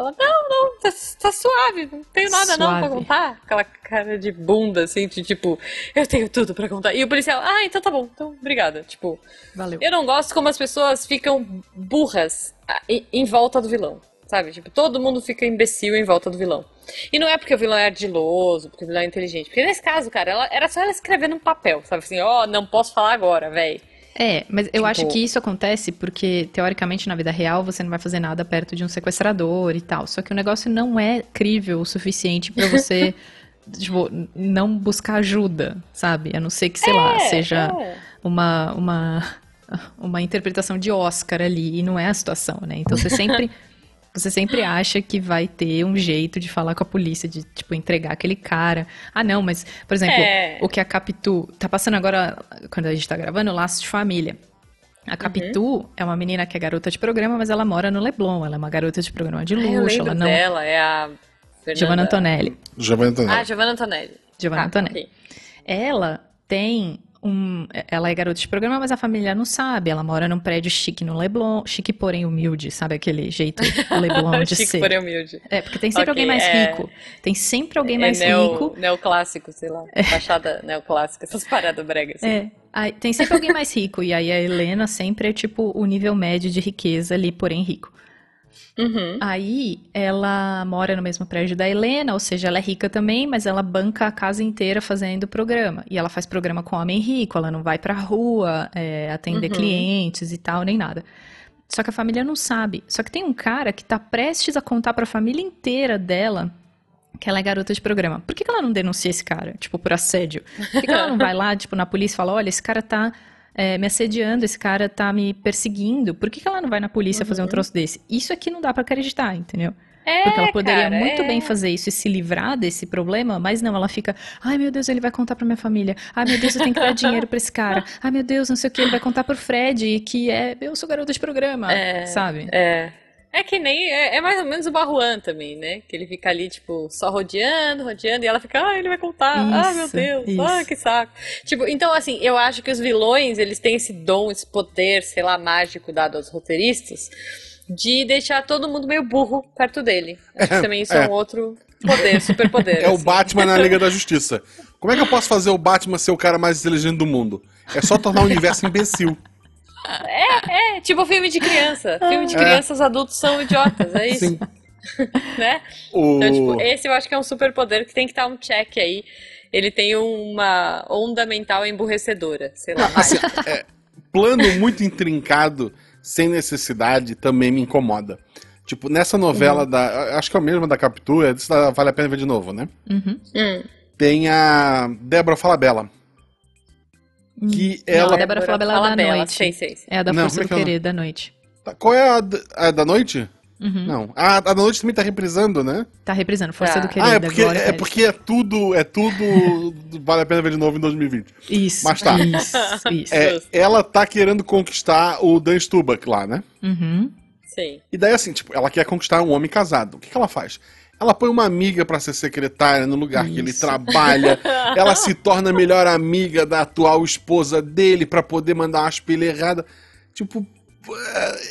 Ela, não, não, tá, tá suave, não tenho nada não pra Suave. contar. Aquela cara de bunda, assim, de tipo, eu tenho tudo pra contar. E o policial, ah, então tá bom, então obrigada. Tipo, Valeu. eu não gosto como as pessoas ficam burras em, volta do vilão, sabe? Tipo, todo mundo fica imbecil em volta do vilão. E não é porque o vilão é ardiloso, porque o vilão é inteligente. Porque nesse caso, cara, ela, era só ela escrever num papel, sabe? Assim, ó, não posso falar agora, véi. É, mas eu Tipo- acho que isso acontece porque, teoricamente, na vida real, você não vai fazer nada perto de um sequestrador e tal. Só que o negócio não é crível o suficiente pra você, tipo, não buscar ajuda, sabe? A não ser que, sei lá, seja É. uma, uma, uma interpretação de Oscar ali, e não é a situação, né? Então você sempre. Você sempre acha que vai ter um jeito de falar com a polícia, de, tipo, entregar aquele cara. Ah, não, mas, por exemplo, É. o que a Capitu. Tá passando agora, quando a gente tá gravando, Laços de Família. A Capitu é uma menina que é garota de programa, mas ela mora no Leblon. Ela é uma garota de programa de Ah, eu luxo. lembro Ela não. dela, é a Fernanda... Giovanna Antonelli. Giovanni Antonelli. Ah, Giovanna Antonelli. Giovanna Tá, Antonelli. ok. Ela tem um. Ela é garota de programa, mas a família não sabe. Ela mora num prédio chique no Leblon. Chique, porém humilde, sabe? Aquele jeito Leblon de Chique, ser. porém humilde. É, porque tem sempre Ok, alguém mais é. rico. Tem sempre alguém É mais neo, rico. neoclássico, sei lá. Fachada neoclássica, essas paradas bregas. Assim. É. Aí, tem sempre alguém mais rico. E aí a Helena sempre é tipo o nível médio de riqueza ali, porém rico. Uhum. Aí ela mora no mesmo prédio da Helena, ou seja, ela é rica também, mas ela banca a casa inteira fazendo programa. E ela faz programa com homem rico, ela não vai pra rua é, atender Uhum. clientes e tal, nem nada. Só que a família não sabe. Só que tem um cara que tá prestes a contar pra família inteira dela que ela é garota de programa. Por que, que ela não denuncia esse cara, tipo, por assédio? Por que, que ela não vai lá, tipo, na polícia e fala, olha, esse cara tá é, me assediando, esse cara tá me perseguindo. Por que, que ela não vai na polícia fazer um troço desse? Isso aqui não dá pra acreditar, entendeu? É, Porque ela poderia cara, muito é. bem fazer isso e se livrar desse problema, mas não, ela fica, ai meu Deus, ele vai contar pra minha família. Ai meu Deus, eu tenho que dar dinheiro pra esse cara. Ai meu Deus, não sei o que, ele vai contar pro Fred, que é, eu sou garota de programa, É. sabe? É. É que nem. É, é mais ou menos o Barruan também, né? Que ele fica ali, tipo, só rodeando, rodeando, e ela fica, ah, ele vai contar. ah, meu Isso, Deus. isso. Ah, que saco. Tipo, então, assim, eu acho que os vilões, eles têm esse dom, esse poder, sei lá, mágico dado aos roteiristas, de deixar todo mundo meio burro perto dele. Acho que também isso é, é. um outro poder, superpoder. É o assim. Batman na Liga da Justiça. Como é que eu posso fazer o Batman ser o cara mais inteligente do mundo? É só tornar o universo imbecil. É, tipo filme de criança. Filme de crianças, adultos são idiotas, é isso, Sim. né? O... Então, tipo, esse eu acho que é um superpoder que tem que estar um check aí. Ele tem uma onda mental emburrecedora, sei lá. Assim, é, plano muito intrincado, sem necessidade, também me incomoda. Tipo, nessa novela da. Acho que é o mesmo da Captura, isso dá- vale a pena ver de novo, né? Uhum. Hum. Tem a Débora Falabella. Que Não, ela. a Débora Falabella é da Falabella, noite. sei, sei, sei. É a da Não, Força é do é o Querer da noite. Tá, Qual é a, d- a da noite? Uhum. Não. A, a da noite também tá reprisando, né? Tá reprisando, Força Tá. do Querido. ah, é porque, Glória é porque é tudo. É tudo. vale a pena ver de novo em 2020. Isso. Mas tá. Isso, isso. É, ela tá querendo conquistar o Dan Stubach lá, né? Uhum. Sim. E daí, assim, tipo, ela quer conquistar um homem casado. O que, que ela faz? Ela põe uma amiga pra ser secretária no lugar que ele Isso. trabalha. ela se torna a melhor amiga da atual esposa dele pra poder mandar uma espelha errada. Tipo,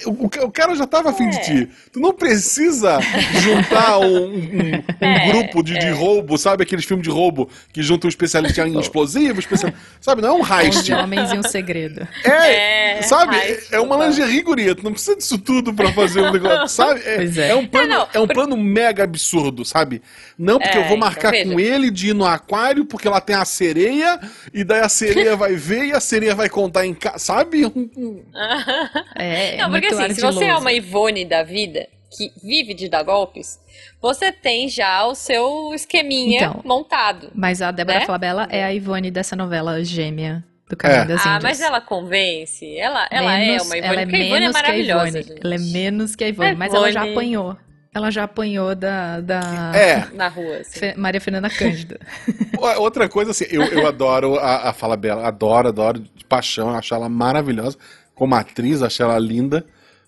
o, o cara já tava afim de ti. Tu não precisa juntar um, um- um É, grupo de, de roubo, sabe? Aqueles filmes de roubo que juntam um especialista em explosivo, especial... sabe? Não é um heist. Onze Homens e um Segredo. É, É, sabe? heist, É uma total. lingerie, guria. Tu não precisa disso tudo pra fazer um negócio, sabe? É, Pois é. é um plano, É, não, é um por- plano mega absurdo, sabe? Não porque É, eu vou então, marcar veja. com ele de ir no aquário, porque lá tem a sereia, e daí a sereia vai ver e a sereia vai contar em casa, sabe? É, é Não, porque assim, se você é ardiloso. uma Ivone da vida, que vive de dar golpes, você tem já o seu esqueminha Então. montado. Mas a Débora né? Falabella é a Ivone dessa novela gêmea do Caminho É. das Ah, Índias. mas ela convence. Ela, ela Menos- é uma Ivone, ela é porque a Ivone é menos que a maravilhosa, Ivone. Ela é menos que a Ivone, A mas ela já Ivone- apanhou. Ela já apanhou da, da É. Na rua, assim. Maria Fernanda Cândido. Outra coisa, assim, eu, eu adoro a, a Fala Bela, adoro, adoro de paixão, acho ela maravilhosa. Como atriz, acho ela linda.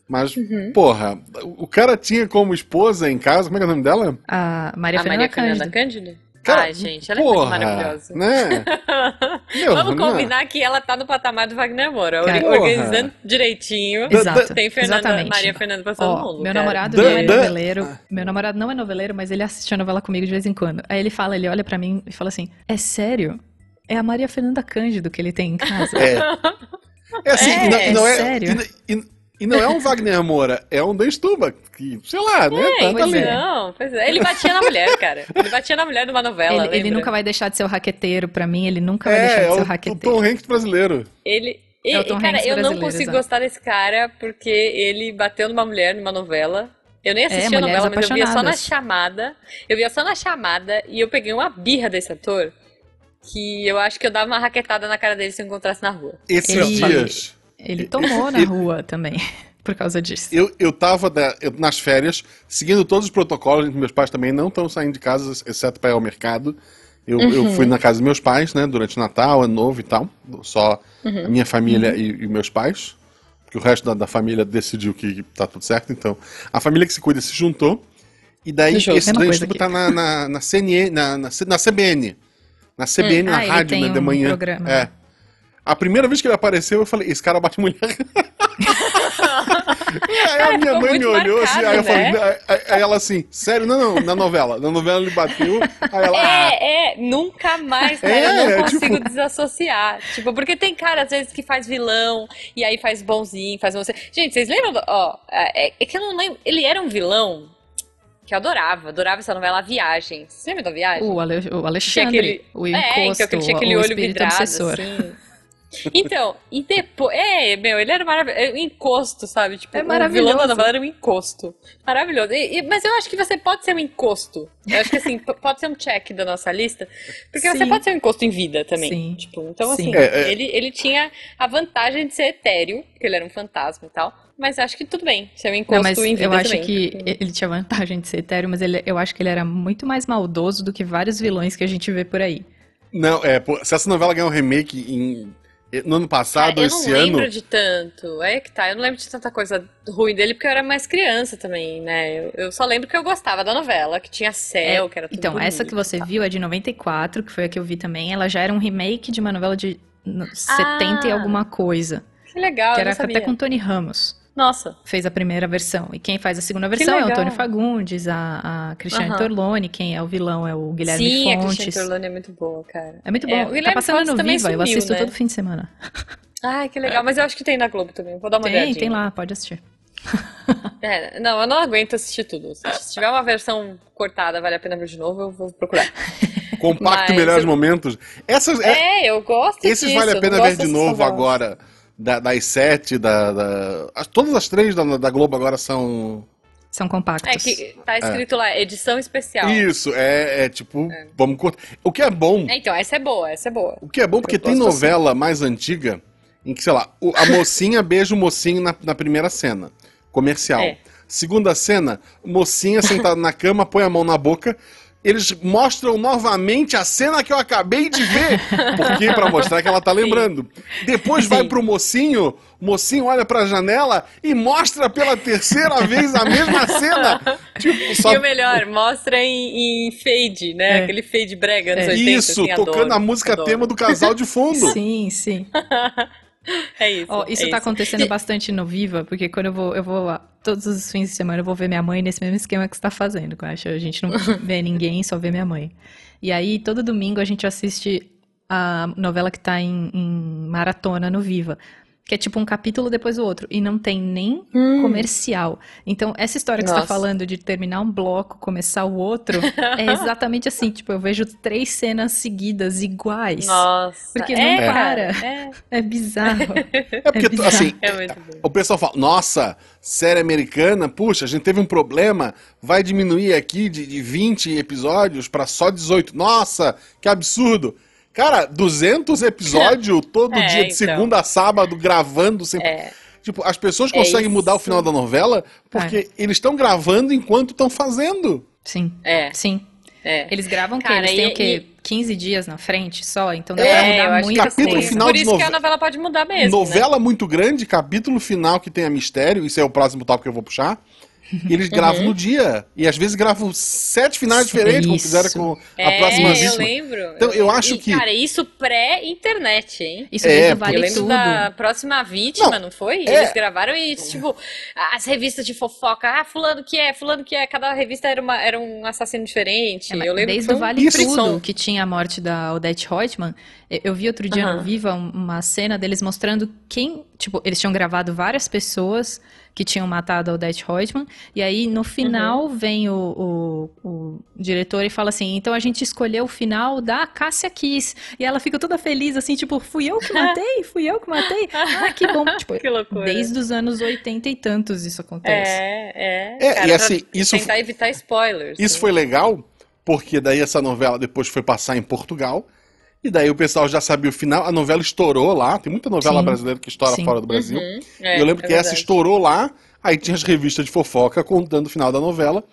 Mas, Uhum. porra, o cara tinha como esposa em casa, como é que é o nome dela? A Maria a Fernanda Maria Fernanda Cândido. Cândido? Cara, Ai, gente, ela é muito porra, maravilhosa. Né? Meu, Vamos não. combinar que ela tá no patamar do Wagner Moura, Cara, organizando direitinho. Exato. Tem Fernanda, exatamente. Maria Fernanda todo Ó, mundo. meu cara. namorado Dan- não é noveleiro. Meu namorado não é noveleiro, mas ele assiste a novela comigo de vez em quando. Aí ele fala, ele olha pra mim e fala assim: É sério? É a Maria Fernanda Cândido que ele tem em casa. É. É assim, É, e, não, não é. sério? E, e- e não é um Wagner Moura, é um Dan Stuba, que, sei lá, né? tá, tá pois é. Não, pois é. Ele batia na mulher, cara. Ele batia na mulher numa novela, ele, ele nunca vai deixar de ser o raqueteiro pra mim, ele nunca vai É, deixar é de ser o, o o raqueteiro. Tom Hanks brasileiro. Ele. É o e- Tom cara, eu não consigo exato. gostar desse cara porque ele bateu numa mulher numa novela. Eu nem assisti a É, Mulheres novela, mas eu via só na chamada. Eu via só na chamada e eu peguei uma birra desse ator que eu acho que eu dava uma raquetada na cara dele se eu encontrasse na rua. Esses Ele- dias, Ele tomou na rua também, por causa disso. eu, eu tava da- eu- nas férias, seguindo todos os protocolos, meus pais também não estão saindo de casa, exceto para ir ao mercado. Eu, eu Uhum. fui na casa dos meus pais, né, durante o Natal, Ano Novo e tal. Só Uhum. a minha família e, e meus pais. Porque o resto da, da família decidiu que tá tudo certo, então. A família que se cuida se juntou. E daí Justo. esse aqui. tá na, na, na, CNN, na, na, na CBN. Na CBN, Ah, na ele rádio, né, de um manhã. programa. É. A primeira vez que ele apareceu, eu falei, esse cara bate mulher. Aí a minha ficou mãe me olhou assim, aí eu marcado, falei, né? aí, ela assim, sério? Não, não, na novela. Na novela ele bateu, aí ela. ah, É, é, nunca mais, cara, É, eu não é, consigo tipo- desassociar. Tipo, porque tem cara, às vezes, que faz vilão, e aí faz bonzinho, faz você. Gente, vocês lembram? Ó, é, é que eu não lembro. Ele era um vilão que eu adorava, adorava essa novela Viagem. Vocês lembram da Viagem? O, Ale- o Alexandre, aquele- o é, encosto, então, que tinha aquele o olho espírito vidrado, obsessor. assim. Então, e depois. É, meu, ele era maravilhoso. Um encosto, sabe? Tipo, É o vilão maravilhoso. da novela era um encosto. Maravilhoso. E- e- mas eu acho que você pode ser um encosto. Eu acho que assim, pode ser um check da nossa lista. Porque você Sim. pode ser um encosto em vida também. Sim. Tipo, então, Sim. assim, É, é. Ele, ele tinha a vantagem de ser etéreo, porque ele era um fantasma e tal. Mas acho que tudo bem, ser encosto Não, mas em vida eu acho também. que ele tinha vantagem de ser etéreo, mas ele- eu acho que ele era muito mais maldoso do que vários vilões que a gente vê por aí. Não, é, pô, se essa novela ganhar um remake em, no ano passado, Ah, eu não esse lembro ano. de tanto. É que tá, eu não lembro de tanta coisa ruim dele, porque eu era mais criança também, né? Eu, eu só lembro que eu gostava da novela, que tinha céu, que era tudo Então, essa que bonito você e tal. viu é de 94, que foi a que eu vi também. Ela já era um remake de uma novela de no- 70 e Ah, alguma coisa. Que legal, que eu não era sabia. até com Tony Ramos. Nossa, Fez a primeira versão. E quem faz a segunda versão é o. Antônio Fagundes, a, a Cristiane Aham. Torlone, quem é o vilão é o Guilherme sim, a Fontes. Cristiane Torlone é muito boa, cara. É muito bom. É, o tá Guilherme passando Fontes no também Viva, eu sumiu, assisto né? todo fim de semana. Ai, que legal, mas eu acho que tem na Globo também, vou dar uma Tem, olhadinha. tem lá, pode assistir. É, não, eu não aguento assistir tudo. Se tiver uma versão cortada, vale a pena ver de novo, eu vou procurar. Compacto Mas Melhores eu- Momentos. Essas, é- É, eu gosto esses disso. vale a eu pena ver de novo agora. Da, das sete, da, da- as- Todas as três da, da Globo agora são. São compactos. É que tá escrito lá, edição especial. Isso, é, é tipo, vamos cortar. O que é bom. É, então, essa é boa, essa é boa. O que é bom porque tem assim. novela mais antiga em que, sei lá, o- a mocinha beija o mocinho na, na primeira cena comercial. É. Segunda cena, mocinha sentada na cama, põe a mão na boca. Eles mostram novamente a cena que eu acabei de ver. Porque para mostrar que ela tá lembrando. Depois vai pro mocinho, o mocinho olha pra janela e mostra pela terceira vez a mesma cena. Tipo, só... E o melhor, mostra em, em fade, né? É. Aquele fade brega é. 80. Isso, assim, tocando adoro, a música adoro. tema do casal de fundo. sim, sim. É isso. Oh, isso é tá isso. acontecendo bastante no Viva, porque quando eu vou, eu vou lá, todos os fins de semana eu vou ver minha mãe nesse mesmo esquema que você tá fazendo, eu acho. A gente não vê ninguém, só vê minha mãe. E aí, todo domingo a gente assiste a novela que tá em, em maratona no Viva que é tipo um capítulo depois do outro, e não tem nem hum. comercial. Então, essa história que Nossa. você tá falando de terminar um bloco, começar o outro, é exatamente assim, tipo, eu vejo três cenas seguidas iguais. Nossa. Porque não é, para. É. é bizarro. É porque, é bizarro. assim, é o pessoal fala, nossa, série americana, puxa, a gente teve um problema, vai diminuir aqui de, de 20 episódios para só 18. Nossa, que absurdo. Cara, 200 episódios todo é, dia, de então. segunda a sábado, gravando sempre. É. Tipo, as pessoas é conseguem mudar o final da novela porque é. eles estão gravando enquanto estão fazendo. Sim. É. Sim. É. Eles gravam o quê? Eles têm o quê? 15 dias na frente só? Então dá é, pra mudar muita capítulo coisa. Final Por isso de que a novela pode mudar mesmo. Novela né? muito grande, capítulo final que tenha mistério, isso é o próximo tópico que eu vou puxar. E eles gravam uhum. no dia. E às vezes gravam sete finais diferentes, como fizeram com a é, próxima eu lembro. Então eu acho e, que. Cara, isso pré-internet, hein? Isso é, vale eu lembro tudo. da próxima vítima, não, não foi? É... Eles gravaram e, tipo, as revistas de fofoca. Ah, fulano que é, fulano que é. Cada revista era, uma, era um assassino diferente. É, eu lembro desde o Vale Tudo, que tinha a morte da Odette Reutemann, eu vi outro dia uhum. no Viva uma cena deles mostrando quem. Tipo, eles tinham gravado várias pessoas que tinham matado a Odette Reutemann. E aí, no final, uhum. vem o, o, o, diretor e fala assim: então a gente escolheu o final da Cássia Kiss. E ela fica toda feliz, assim, tipo, fui eu que matei? Fui eu que matei? Ah, que bom. Tipo, que loucura. Desde os anos 80 e tantos isso acontece. É, é. é cara, e assim, isso. Tentar evitar spoilers. Isso né? foi legal, porque daí essa novela depois foi passar em Portugal. E daí o pessoal já sabia o final, a novela estourou lá, tem muita novela Sim. brasileira que estoura Sim. fora do Brasil. Uhum. É, eu lembro é que verdade. essa estourou lá, aí tinha as revistas de fofoca contando o final da novela.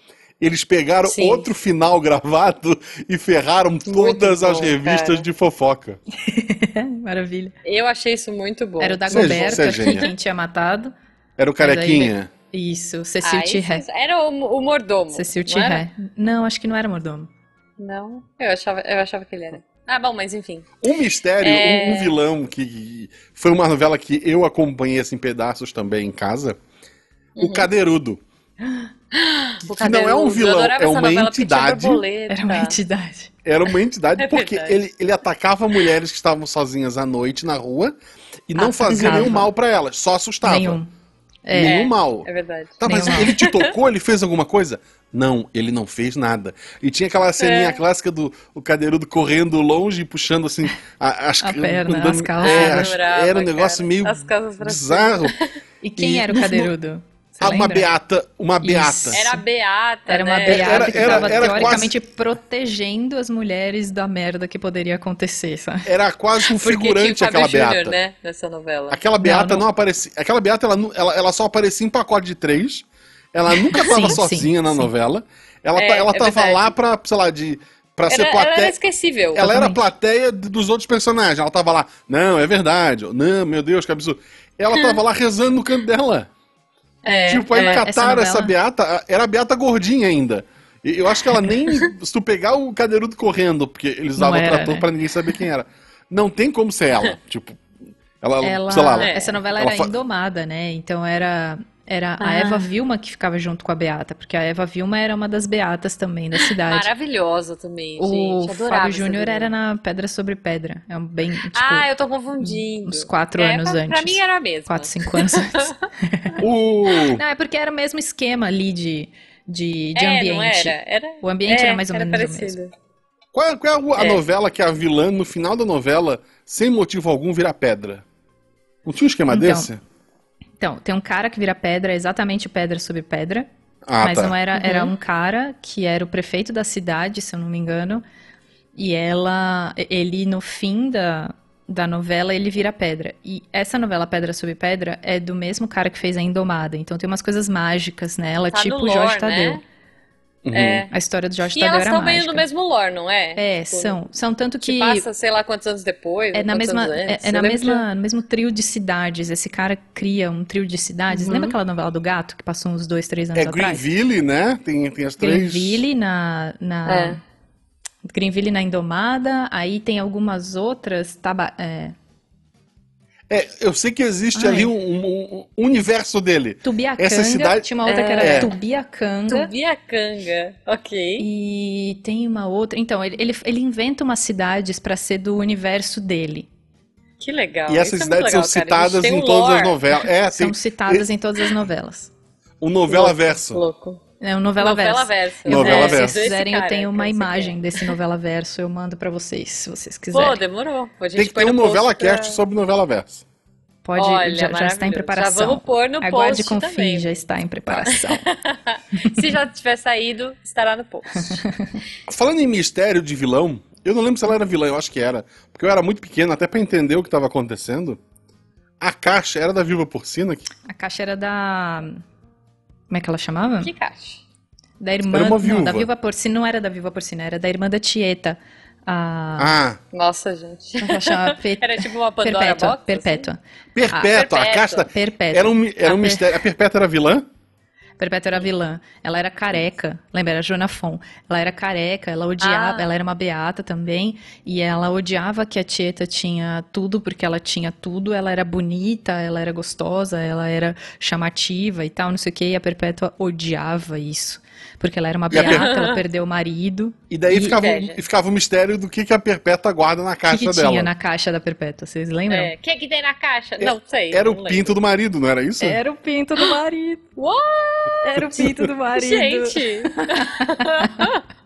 Eles pegaram Sim. outro final gravado e ferraram todas bom, as revistas cara. de fofoca. Maravilha. Eu achei isso muito bom. Era o Dagoberto é aqui, quem tinha matado. Era o Carequinha. Isso, Cecil ah, Tirré. Era o, o mordomo. Cecil Tirré. Não, acho que não era mordomo. Não, eu achava, eu achava que ele era. Ah, bom, mas enfim. Um mistério, é... um, um, vilão que foi uma novela que eu acompanhei assim, em pedaços também em casa. Uhum. O Cadeirudo. O que não é um vilão, é uma entidade. Era uma entidade. Era uma entidade é porque ele, ele atacava mulheres que estavam sozinhas à noite na rua e não atacava. fazia nenhum mal para elas, só assustava. Nenhum. É, nenhum mal. É verdade. Tá, mas nenhum ele mal. te tocou, ele fez alguma coisa? Não, ele não fez nada. E tinha aquela ceninha é. clássica do o cadeirudo correndo longe e puxando assim a, as a perna, andando, as calças. É, as, era um negócio cara. meio bizarro. E quem e, era o cadeirudo? Ah, uma beata, uma beata. Isso. Era a beata, Era uma né? beata era, que estava teoricamente quase... protegendo as mulheres da merda que poderia acontecer, sabe? Era quase um figurante aquela Júnior, beata. né, nessa novela. Aquela beata não, não. não aparecia, aquela beata ela, ela, ela só aparecia em pacote de três. Ela nunca estava sozinha sim, na sim. novela. Ela, é, ela é tava verdade. lá pra, sei lá, de. Pra era, ser plateia. Ela era esquecível. Ela era a plateia dos outros personagens. Ela tava lá, não, é verdade. Não, meu Deus, que absurdo. Ela tava lá rezando no canto dela. É, tipo, aí é, cataram essa, essa, beata, era a beata gordinha ainda. Eu acho que ela nem. se tu pegar o cadeirudo correndo, porque eles usavam o trator né? pra ninguém saber quem era. Não tem como ser ela. tipo. Ela, ela, sei lá, essa novela era fa... indomada, né? Então era era ah. a Eva Vilma que ficava junto com a Beata, porque a Eva Vilma era uma das beatas também da cidade. Maravilhosa também, o gente. O Fábio Júnior era na Pedra sobre Pedra. É um bem. Tipo, ah, eu tô confundindo. Uns quatro é, anos pra, antes. Pra mim era mesmo. Quatro, cinco anos antes. uh. Não, é porque era o mesmo esquema ali de, de, de é, ambiente. Era? Era, o ambiente é, era mais ou era menos parecido. o mesmo. Qual, qual é a, é. novela que a vilã, no final da novela, sem motivo algum, vira pedra? Não tinha um esquema então, desse? Então, tem um cara que vira pedra, exatamente pedra sobre pedra. Ah, mas tá. não era, Uhum. era um cara que era o prefeito da cidade, se eu não me engano. E ela, ele no fim da, da novela Ele Vira Pedra. E essa novela Pedra sobre Pedra é do mesmo cara que fez a Indomada. Então tem umas coisas mágicas nela, Tá tipo lore, Jorge Tadeu. né? Uhum. É. A história do Jorge E Tadeu elas era estão meio mágica. no mesmo lore, não é? É, Tipo, são. São tanto Que que. passa, sei lá, quantos anos depois. É na mesma, é, é na lembro que- mesma, no mesmo trio de cidades. Esse cara cria um trio de cidades. Uhum. Lembra aquela novela do gato que passou uns dois, três anos É atrás? Greenville, né? Tem, tem as três. Greenville na, na É. Greenville na Indomada. Aí tem algumas outras. Taba, é, É, eu sei que existe Ai. ali um, um- um universo dele. Tubiacanga. Essa cidade- Tinha uma outra que era É. Tubiacanga. Tubiacanga. Ok. E tem uma outra. Então, ele, ele, ele inventa umas cidades pra ser do universo dele. Que legal. E essas Isso é cidades são legal, cara. Gente citadas em um todas as novelas. É, São tem citadas em todas as novelas. um novela Louco, verso. Louco. É um novela, Novela verso. verso. Novela vou- se verso. vocês quiserem, eu tenho uma imagem quer. desse novela verso. Eu mando pra vocês, se vocês Pô, quiserem. demorou. A gente Tem que ter um novela pra- cast sobre novela verso. Pode, Olha, já, já está em preparação. Já vamos pôr no Aguarde post confie, também. já está em preparação. Se já tiver saído, estará no post. Falando em mistério de vilão, eu não lembro se ela era vilã, eu acho que era. Porque eu era muito pequeno, até pra entender o que estava acontecendo. A caixa era da Viva Porcina. que- A caixa era da. Como é que ela chamava? Que caixa? Da irmã. Era uma Não, viúva. da Viúva Porcina não era da Viúva Porcina, era da irmã da Tieta. A. Ah, Nossa, gente. Como é que ela chama? Pe- Era tipo uma Pandora Perpétua. Box? assim? Perpétua. Perpétua, a Perpétua. caixa da... Perpétua. Era um, era A um per- mistério. A Perpétua era vilã? Perpétua era vilã. Ela era careca. Lembra? Era Joana Fon. Ela era careca, ela odiava. Ah. Ela era uma beata também. E ela odiava que a Tieta tinha tudo, porque ela tinha tudo. Ela era bonita, ela era gostosa, ela era chamativa e tal, não sei o quê. E a Perpétua odiava isso. Porque ela era uma E a Per- beata, ela perdeu o marido. E daí E- ficava, um- e ficava o mistério do que, que a Perpétua guarda na O que, caixa que dela. tinha na caixa da Perpétua? Vocês lembram? É. O que, que tem na caixa? não sei. Era o não lembro. pinto do marido, não era isso? Era o pinto do marido. What? Era o pinto do marido. Gente!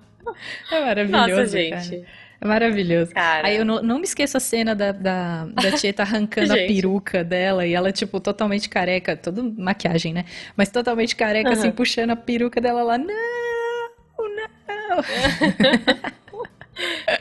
É maravilhoso. Nossa, cara. gente. É maravilhoso. Cara. Aí eu não, não me esqueço a cena da, da, da Tieta arrancando a peruca dela e ela, tipo, totalmente careca, toda maquiagem, né? Mas totalmente careca, assim, Aham. puxando a peruca dela lá. Não, não.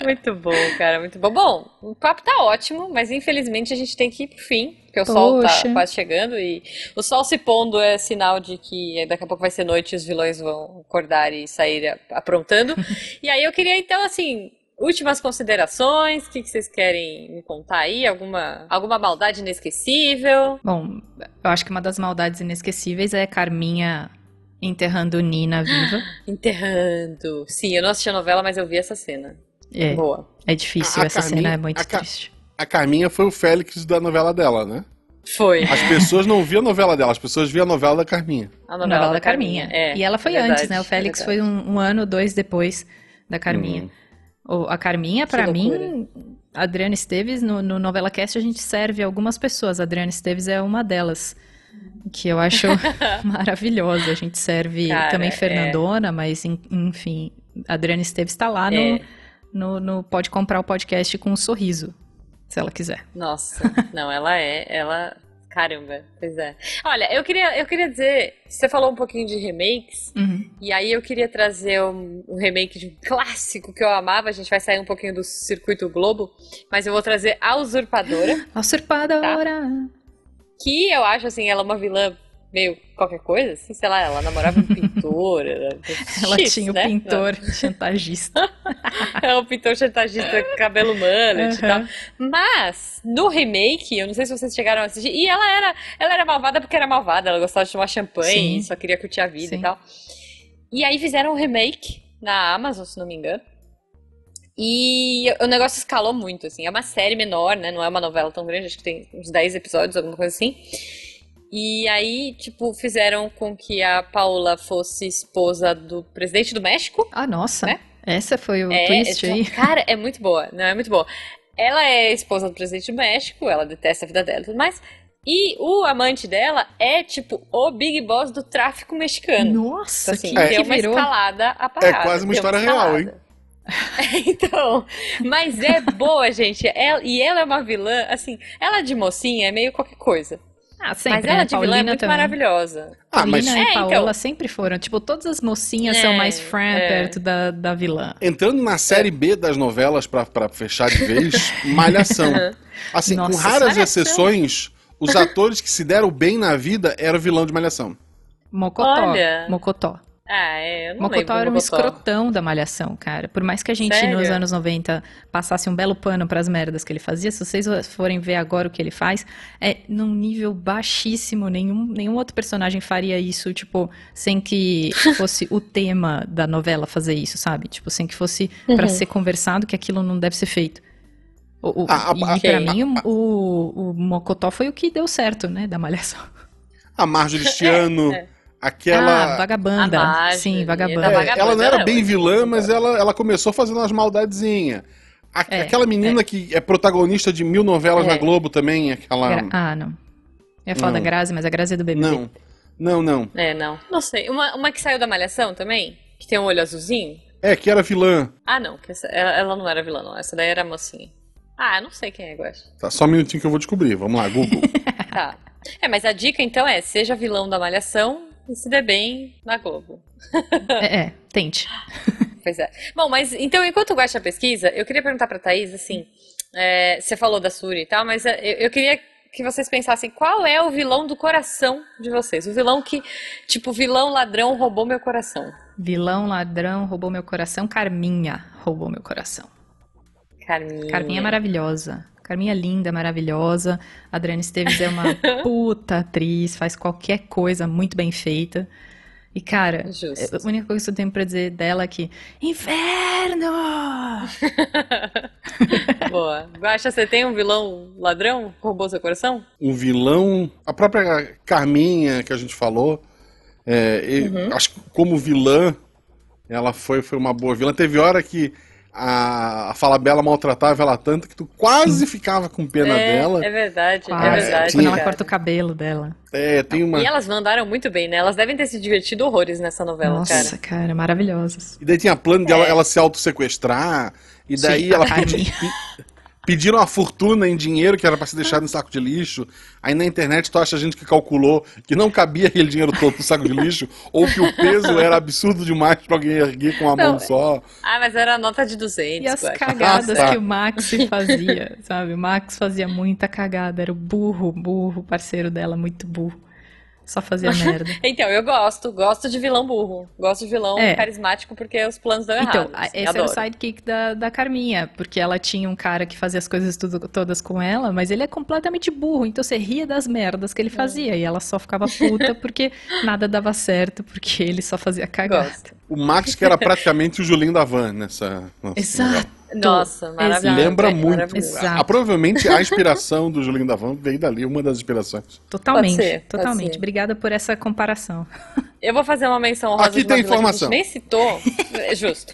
Muito bom, cara, muito bom. Bom, o papo tá ótimo, mas infelizmente a gente tem que ir pro fim, porque o sol tá Poxa. quase chegando e o sol se pondo é sinal de que daqui a pouco vai ser noite e os vilões vão acordar e sair aprontando. E aí eu queria então, assim, últimas considerações, o que que vocês querem me contar aí? Alguma, alguma maldade inesquecível? Bom, eu acho que uma das maldades inesquecíveis é Carminha enterrando Nina viva. Enterrando. Sim, eu não assisti a novela, mas eu vi essa cena. É, Boa. é difícil, A- a essa Carminha- cena é muito a triste. A Carminha foi o Félix da novela dela, né? Foi. As pessoas não viam a novela dela, as pessoas viam a novela da Carminha. A Novela, da Carminha. É, e ela foi é antes, verdade, né? O é Félix verdade. foi um, um ano ou dois depois da Carminha. Uhum. A Carminha, loucura. mim, a Adriana Esteves, no, no Novela Cast a gente serve algumas pessoas. A Adriana Esteves é uma delas. Que eu acho maravilhosa. A gente serve Cara, também é. Fernandona, mas en- enfim, a Adriana Esteves tá lá É. no, no, no Pode Comprar o Podcast com um sorriso, se ela quiser. Nossa, não, ela é, ela. Caramba, pois é. Olha, eu queria, eu queria dizer, você falou um pouquinho de remakes, Uhum. e aí eu queria trazer um, um remake de um clássico que eu amava. A gente vai sair um pouquinho do Circuito Globo, mas eu vou trazer A Usurpadora, A usurpadora. que eu acho assim, ela é uma vilã meio qualquer coisa, assim, sei lá, ela namorava um pintor. Era Ela X, tinha o né? pintor chantagista. É um pintor chantagista com cabelo mullet e tal. Mas, no remake, eu não sei se vocês chegaram a assistir, e ela era, ela era malvada porque era malvada, ela gostava de tomar champanhe, Sim. só queria curtir a vida Sim. e tal. E aí fizeram um remake na Amazon, se não me engano. E o negócio escalou muito, assim. É uma série menor, né? Não é uma novela tão grande, acho que tem uns 10 episódios, alguma coisa assim. E aí, tipo, fizeram com que a Paula fosse esposa do presidente do México. Ah, nossa. Né? Essa foi o É, twist é- aí. Cara, é muito boa, não é muito boa. Ela é esposa do presidente do México, ela detesta a vida dela e tudo mais. E o amante dela é, tipo, o Big Boss do tráfico mexicano. Nossa, Então, assim, que, tem que uma virou. escalada a parada. É quase uma história real, hein? então, mas é boa, gente. Ela- e ela é uma vilã, assim, ela de mocinha é meio qualquer coisa. Ah, sempre, Mas ela né? de vilã é Paulina muito também. maravilhosa. Ah, mas Paulina É, e Paola então. sempre foram. Tipo, todas as mocinhas É, são mais fran é. perto da, da vilã. entrando na série B das novelas pra, pra fechar de vez, Malhação. Assim, com Nossa, raras Malhação. exceções, os atores que se deram bem na vida eram o vilão de Malhação. Mocotó. Olha. Mocotó. Ah, é, eu não Mocotó lembro era do um Mocotó. escrotão da malhação, cara. Por mais que a gente, Sério? nos anos 90, passasse um belo pano pras merdas que ele fazia, se vocês forem ver agora o que ele faz, é num nível baixíssimo. Nenhum, nenhum outro personagem faria isso, tipo, sem que fosse o tema da novela fazer isso, sabe? Tipo, sem que fosse pra Uhum. ser conversado que aquilo não deve ser feito. O, o, Ah, e ah, pra ok. mim, o, o Mocotó foi o que deu certo, né, da malhação. A Marjorie Stiano, é. Aquela. Ah, vagabanda. A Marjorie, Sim, da vagabanda. É, Vagabanda ela não era bem vilã, mas ela, ela começou fazendo umas maldadezinhas. A- É, aquela menina que é protagonista de mil novelas É. na Globo também, aquela. Gra- Ah, não. Eu ia falar Não. da Grazi, mas a Grazi é do BBB. Não. Não, não. É, não. Não sei. Uma, uma que saiu da Malhação também? Que tem um olho azulzinho? É, que era vilã. Ah, não. Que essa- ela, ela não era vilã, não. Essa daí era mocinha. Ah, eu não sei quem é, eu acho. Tá, só um minutinho que eu vou descobrir. Vamos lá, Google. Tá. É, mas a dica então é: seja vilão da Malhação e se dê bem na Globo. É, é, tente. Pois é. Bom, mas então, enquanto o Guaxa pesquisa, eu queria perguntar pra Thaís, assim, é, você falou da Suri e tal, mas é, eu, eu queria que vocês pensassem qual é o vilão do coração de vocês. O vilão que, tipo, vilão ladrão roubou meu coração. Vilão, ladrão, roubou meu coração. Carminha roubou meu coração. Carminha. Carminha é maravilhosa. Carminha é linda, maravilhosa. A Adriana Esteves é uma puta atriz, faz qualquer coisa muito bem feita. E, cara, Justo. a única coisa que eu tenho pra dizer dela é que. Inferno! Boa. Guaxa, você tem um vilão ladrão que roubou seu coração? um vilão. A própria Carminha que a gente falou. é, e Uhum. Acho que como vilã, ela foi, foi uma boa vilã. Teve hora que a, a Falabella maltratava ela tanto que tu quase ficava com pena é, dela. é verdade, Quase. é verdade. Quando ela corta o cabelo dela. É, tem uma. E elas mandaram muito bem, né? Elas devem ter se divertido horrores nessa novela, Nossa, cara. cara, maravilhosas. E daí tinha plano dela ela se autossequestrar. E daí Sim, ela pediram uma fortuna em dinheiro que era pra ser deixado no saco de lixo. Aí na internet tu acha gente que calculou que não cabia aquele dinheiro todo no saco de lixo, ou que o peso era absurdo demais pra alguém erguer com uma Não, mão só. Ah, mas era a nota de 200, E as cagadas Ah, tá. que o Max fazia, sabe? O Max fazia muita cagada, era o burro, burro, parceiro dela, muito burro. Só fazia merda. Então, eu gosto, gosto de vilão burro. Gosto de vilão É. carismático porque os planos dão Então, errado. assim, esse adoro. era o sidekick da, da Carminha, porque ela tinha um cara que fazia as coisas tudo- todas com ela, mas ele é completamente burro, então você ria das merdas que ele fazia, e ela só ficava puta porque nada dava certo, porque ele só fazia cagada. Gosto. O Max, que era praticamente o Julinho da Van nessa. nessa Exato. Nossa, maravilhoso. Lembra é, muito. maravilhoso. Exato. Ah, provavelmente a inspiração do Julinho da Van veio dali, uma das inspirações. Totalmente, Pode ser, pode totalmente. ser. Obrigada por essa comparação. Eu vou fazer uma menção rosa Aqui tem informação. que a gente nem citou. É Justo.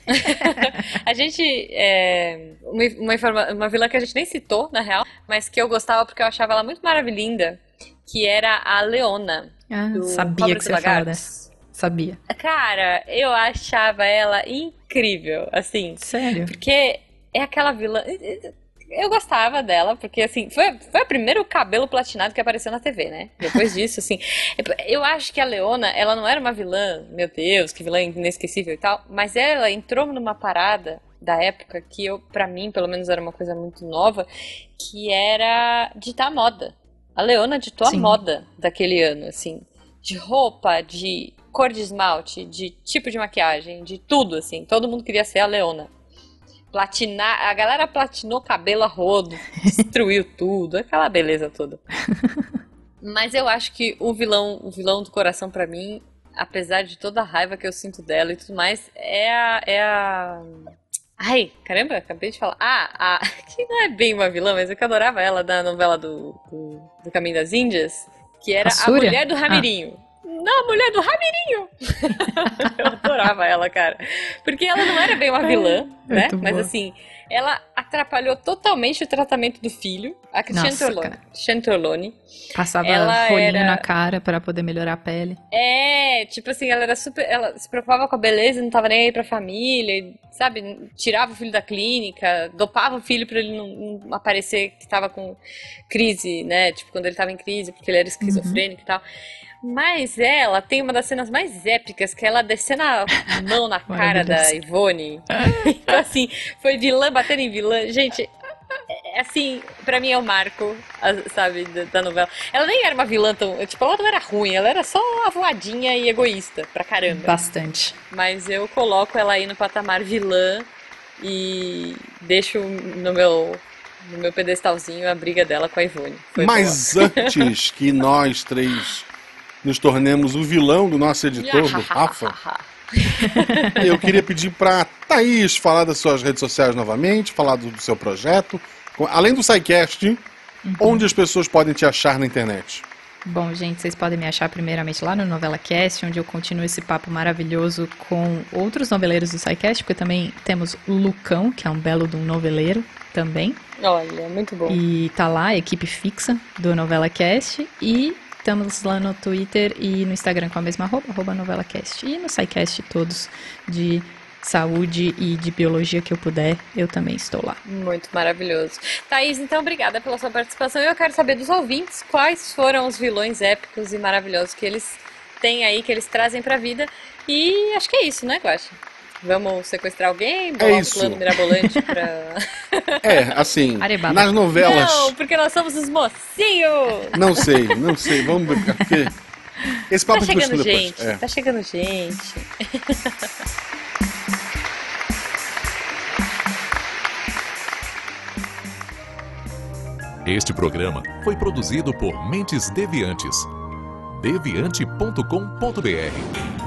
a gente. É, uma, uma, uma vilã que a gente nem citou, na real, mas que eu gostava porque eu achava ela muito maravilhinda, que era a Leona. Ah, do sabia Cobras que você ia dessa. Sabia. Cara, eu achava ela incrível, assim. Sério? Porque é aquela vilã. Eu gostava dela, porque assim, foi, foi o primeiro cabelo platinado que apareceu na TV, né? Depois disso, assim. Eu acho que a Leona, ela não era uma vilã, meu Deus, que vilã inesquecível e tal, mas ela entrou numa parada da época que eu, para mim, pelo menos era uma coisa muito nova, que era ditar moda. A Leona ditou Sim. a moda daquele ano, assim, de roupa, de cor de esmalte, de tipo de maquiagem, de tudo, assim. Todo mundo queria ser a Leona. Platinar, a galera platinou cabelo a rodo, destruiu tudo, aquela beleza toda. Mas eu acho que o vilão, o vilão do coração pra mim, apesar de toda a raiva que eu sinto dela e tudo mais, é a, é a... Ai, caramba, acabei de falar. Ah, a... que não é bem uma vilã, mas eu que adorava ela da novela do, do, do Caminho das Índias, que era A a, mulher do Ramirinho. Não, a mulher do Ramirinho! eu adorava ela, cara. Porque ela não era bem uma vilã, né? muito Mas boa. assim, ela, atrapalhou totalmente o tratamento do filho, a Cristiane Torlone. Passava Ela rolinho era- na cara pra poder melhorar a pele. É, tipo assim, ela era super. Ela se preocupava com a beleza, não tava nem aí pra família, sabe? Tirava o filho da clínica, dopava o filho pra ele não, não aparecer que tava com crise, né? Tipo, quando ele tava em crise, porque ele era esquizofrênico e tal. Mas ela tem uma das cenas mais épicas, que é ela descendo a mão na cara da. Ivone. então, assim, foi vilã batendo em vilã. Gente, é- assim, pra mim é o marco, a- sabe, da, da novela. Ela nem era uma vilã tão. Tipo, ela não era ruim, ela era só avoadinha e egoísta pra caramba. Bastante. Mas eu coloco ela aí no patamar vilã e deixo no meu. No meu pedestalzinho a briga dela com a Ivone. Foi Mas antes que nós três nos tornemos o vilão do nosso editor, do Rafa, eu queria pedir pra Thaís falar das suas redes sociais novamente, falar do, seu projeto. Além do SciCast, onde as pessoas podem te achar na internet? Bom, gente, vocês podem me achar primeiramente lá no Novela Cast, onde eu continuo esse papo maravilhoso com outros noveleiros do SciCast, porque também temos o Lucão, que é um belo de um noveleiro também. Olha, muito bom. E tá lá, a equipe fixa do Novela Cast. E estamos lá no Twitter e no Instagram com a mesma arroba, arroba Novela Cast. E no SciCast todos de saúde e de biologia que eu puder, eu também estou lá. Muito maravilhoso. Thaís, então, obrigada pela sua participação. Eu quero saber dos ouvintes quais foram os vilões épicos e maravilhosos que eles têm aí, que eles trazem pra vida. E acho que é isso, né, Guaxa? Vamos sequestrar alguém, bolar um isso. plano mirabolante pra. É, assim, Arebaba. nas novelas. Não, porque nós somos os mocinhos! Não sei, não sei. Vamos ver. Porque esse Tá papo gente chegando gente, depois. É. tá chegando gente. Este programa foi produzido por Mentes Deviantes. deviante.com.br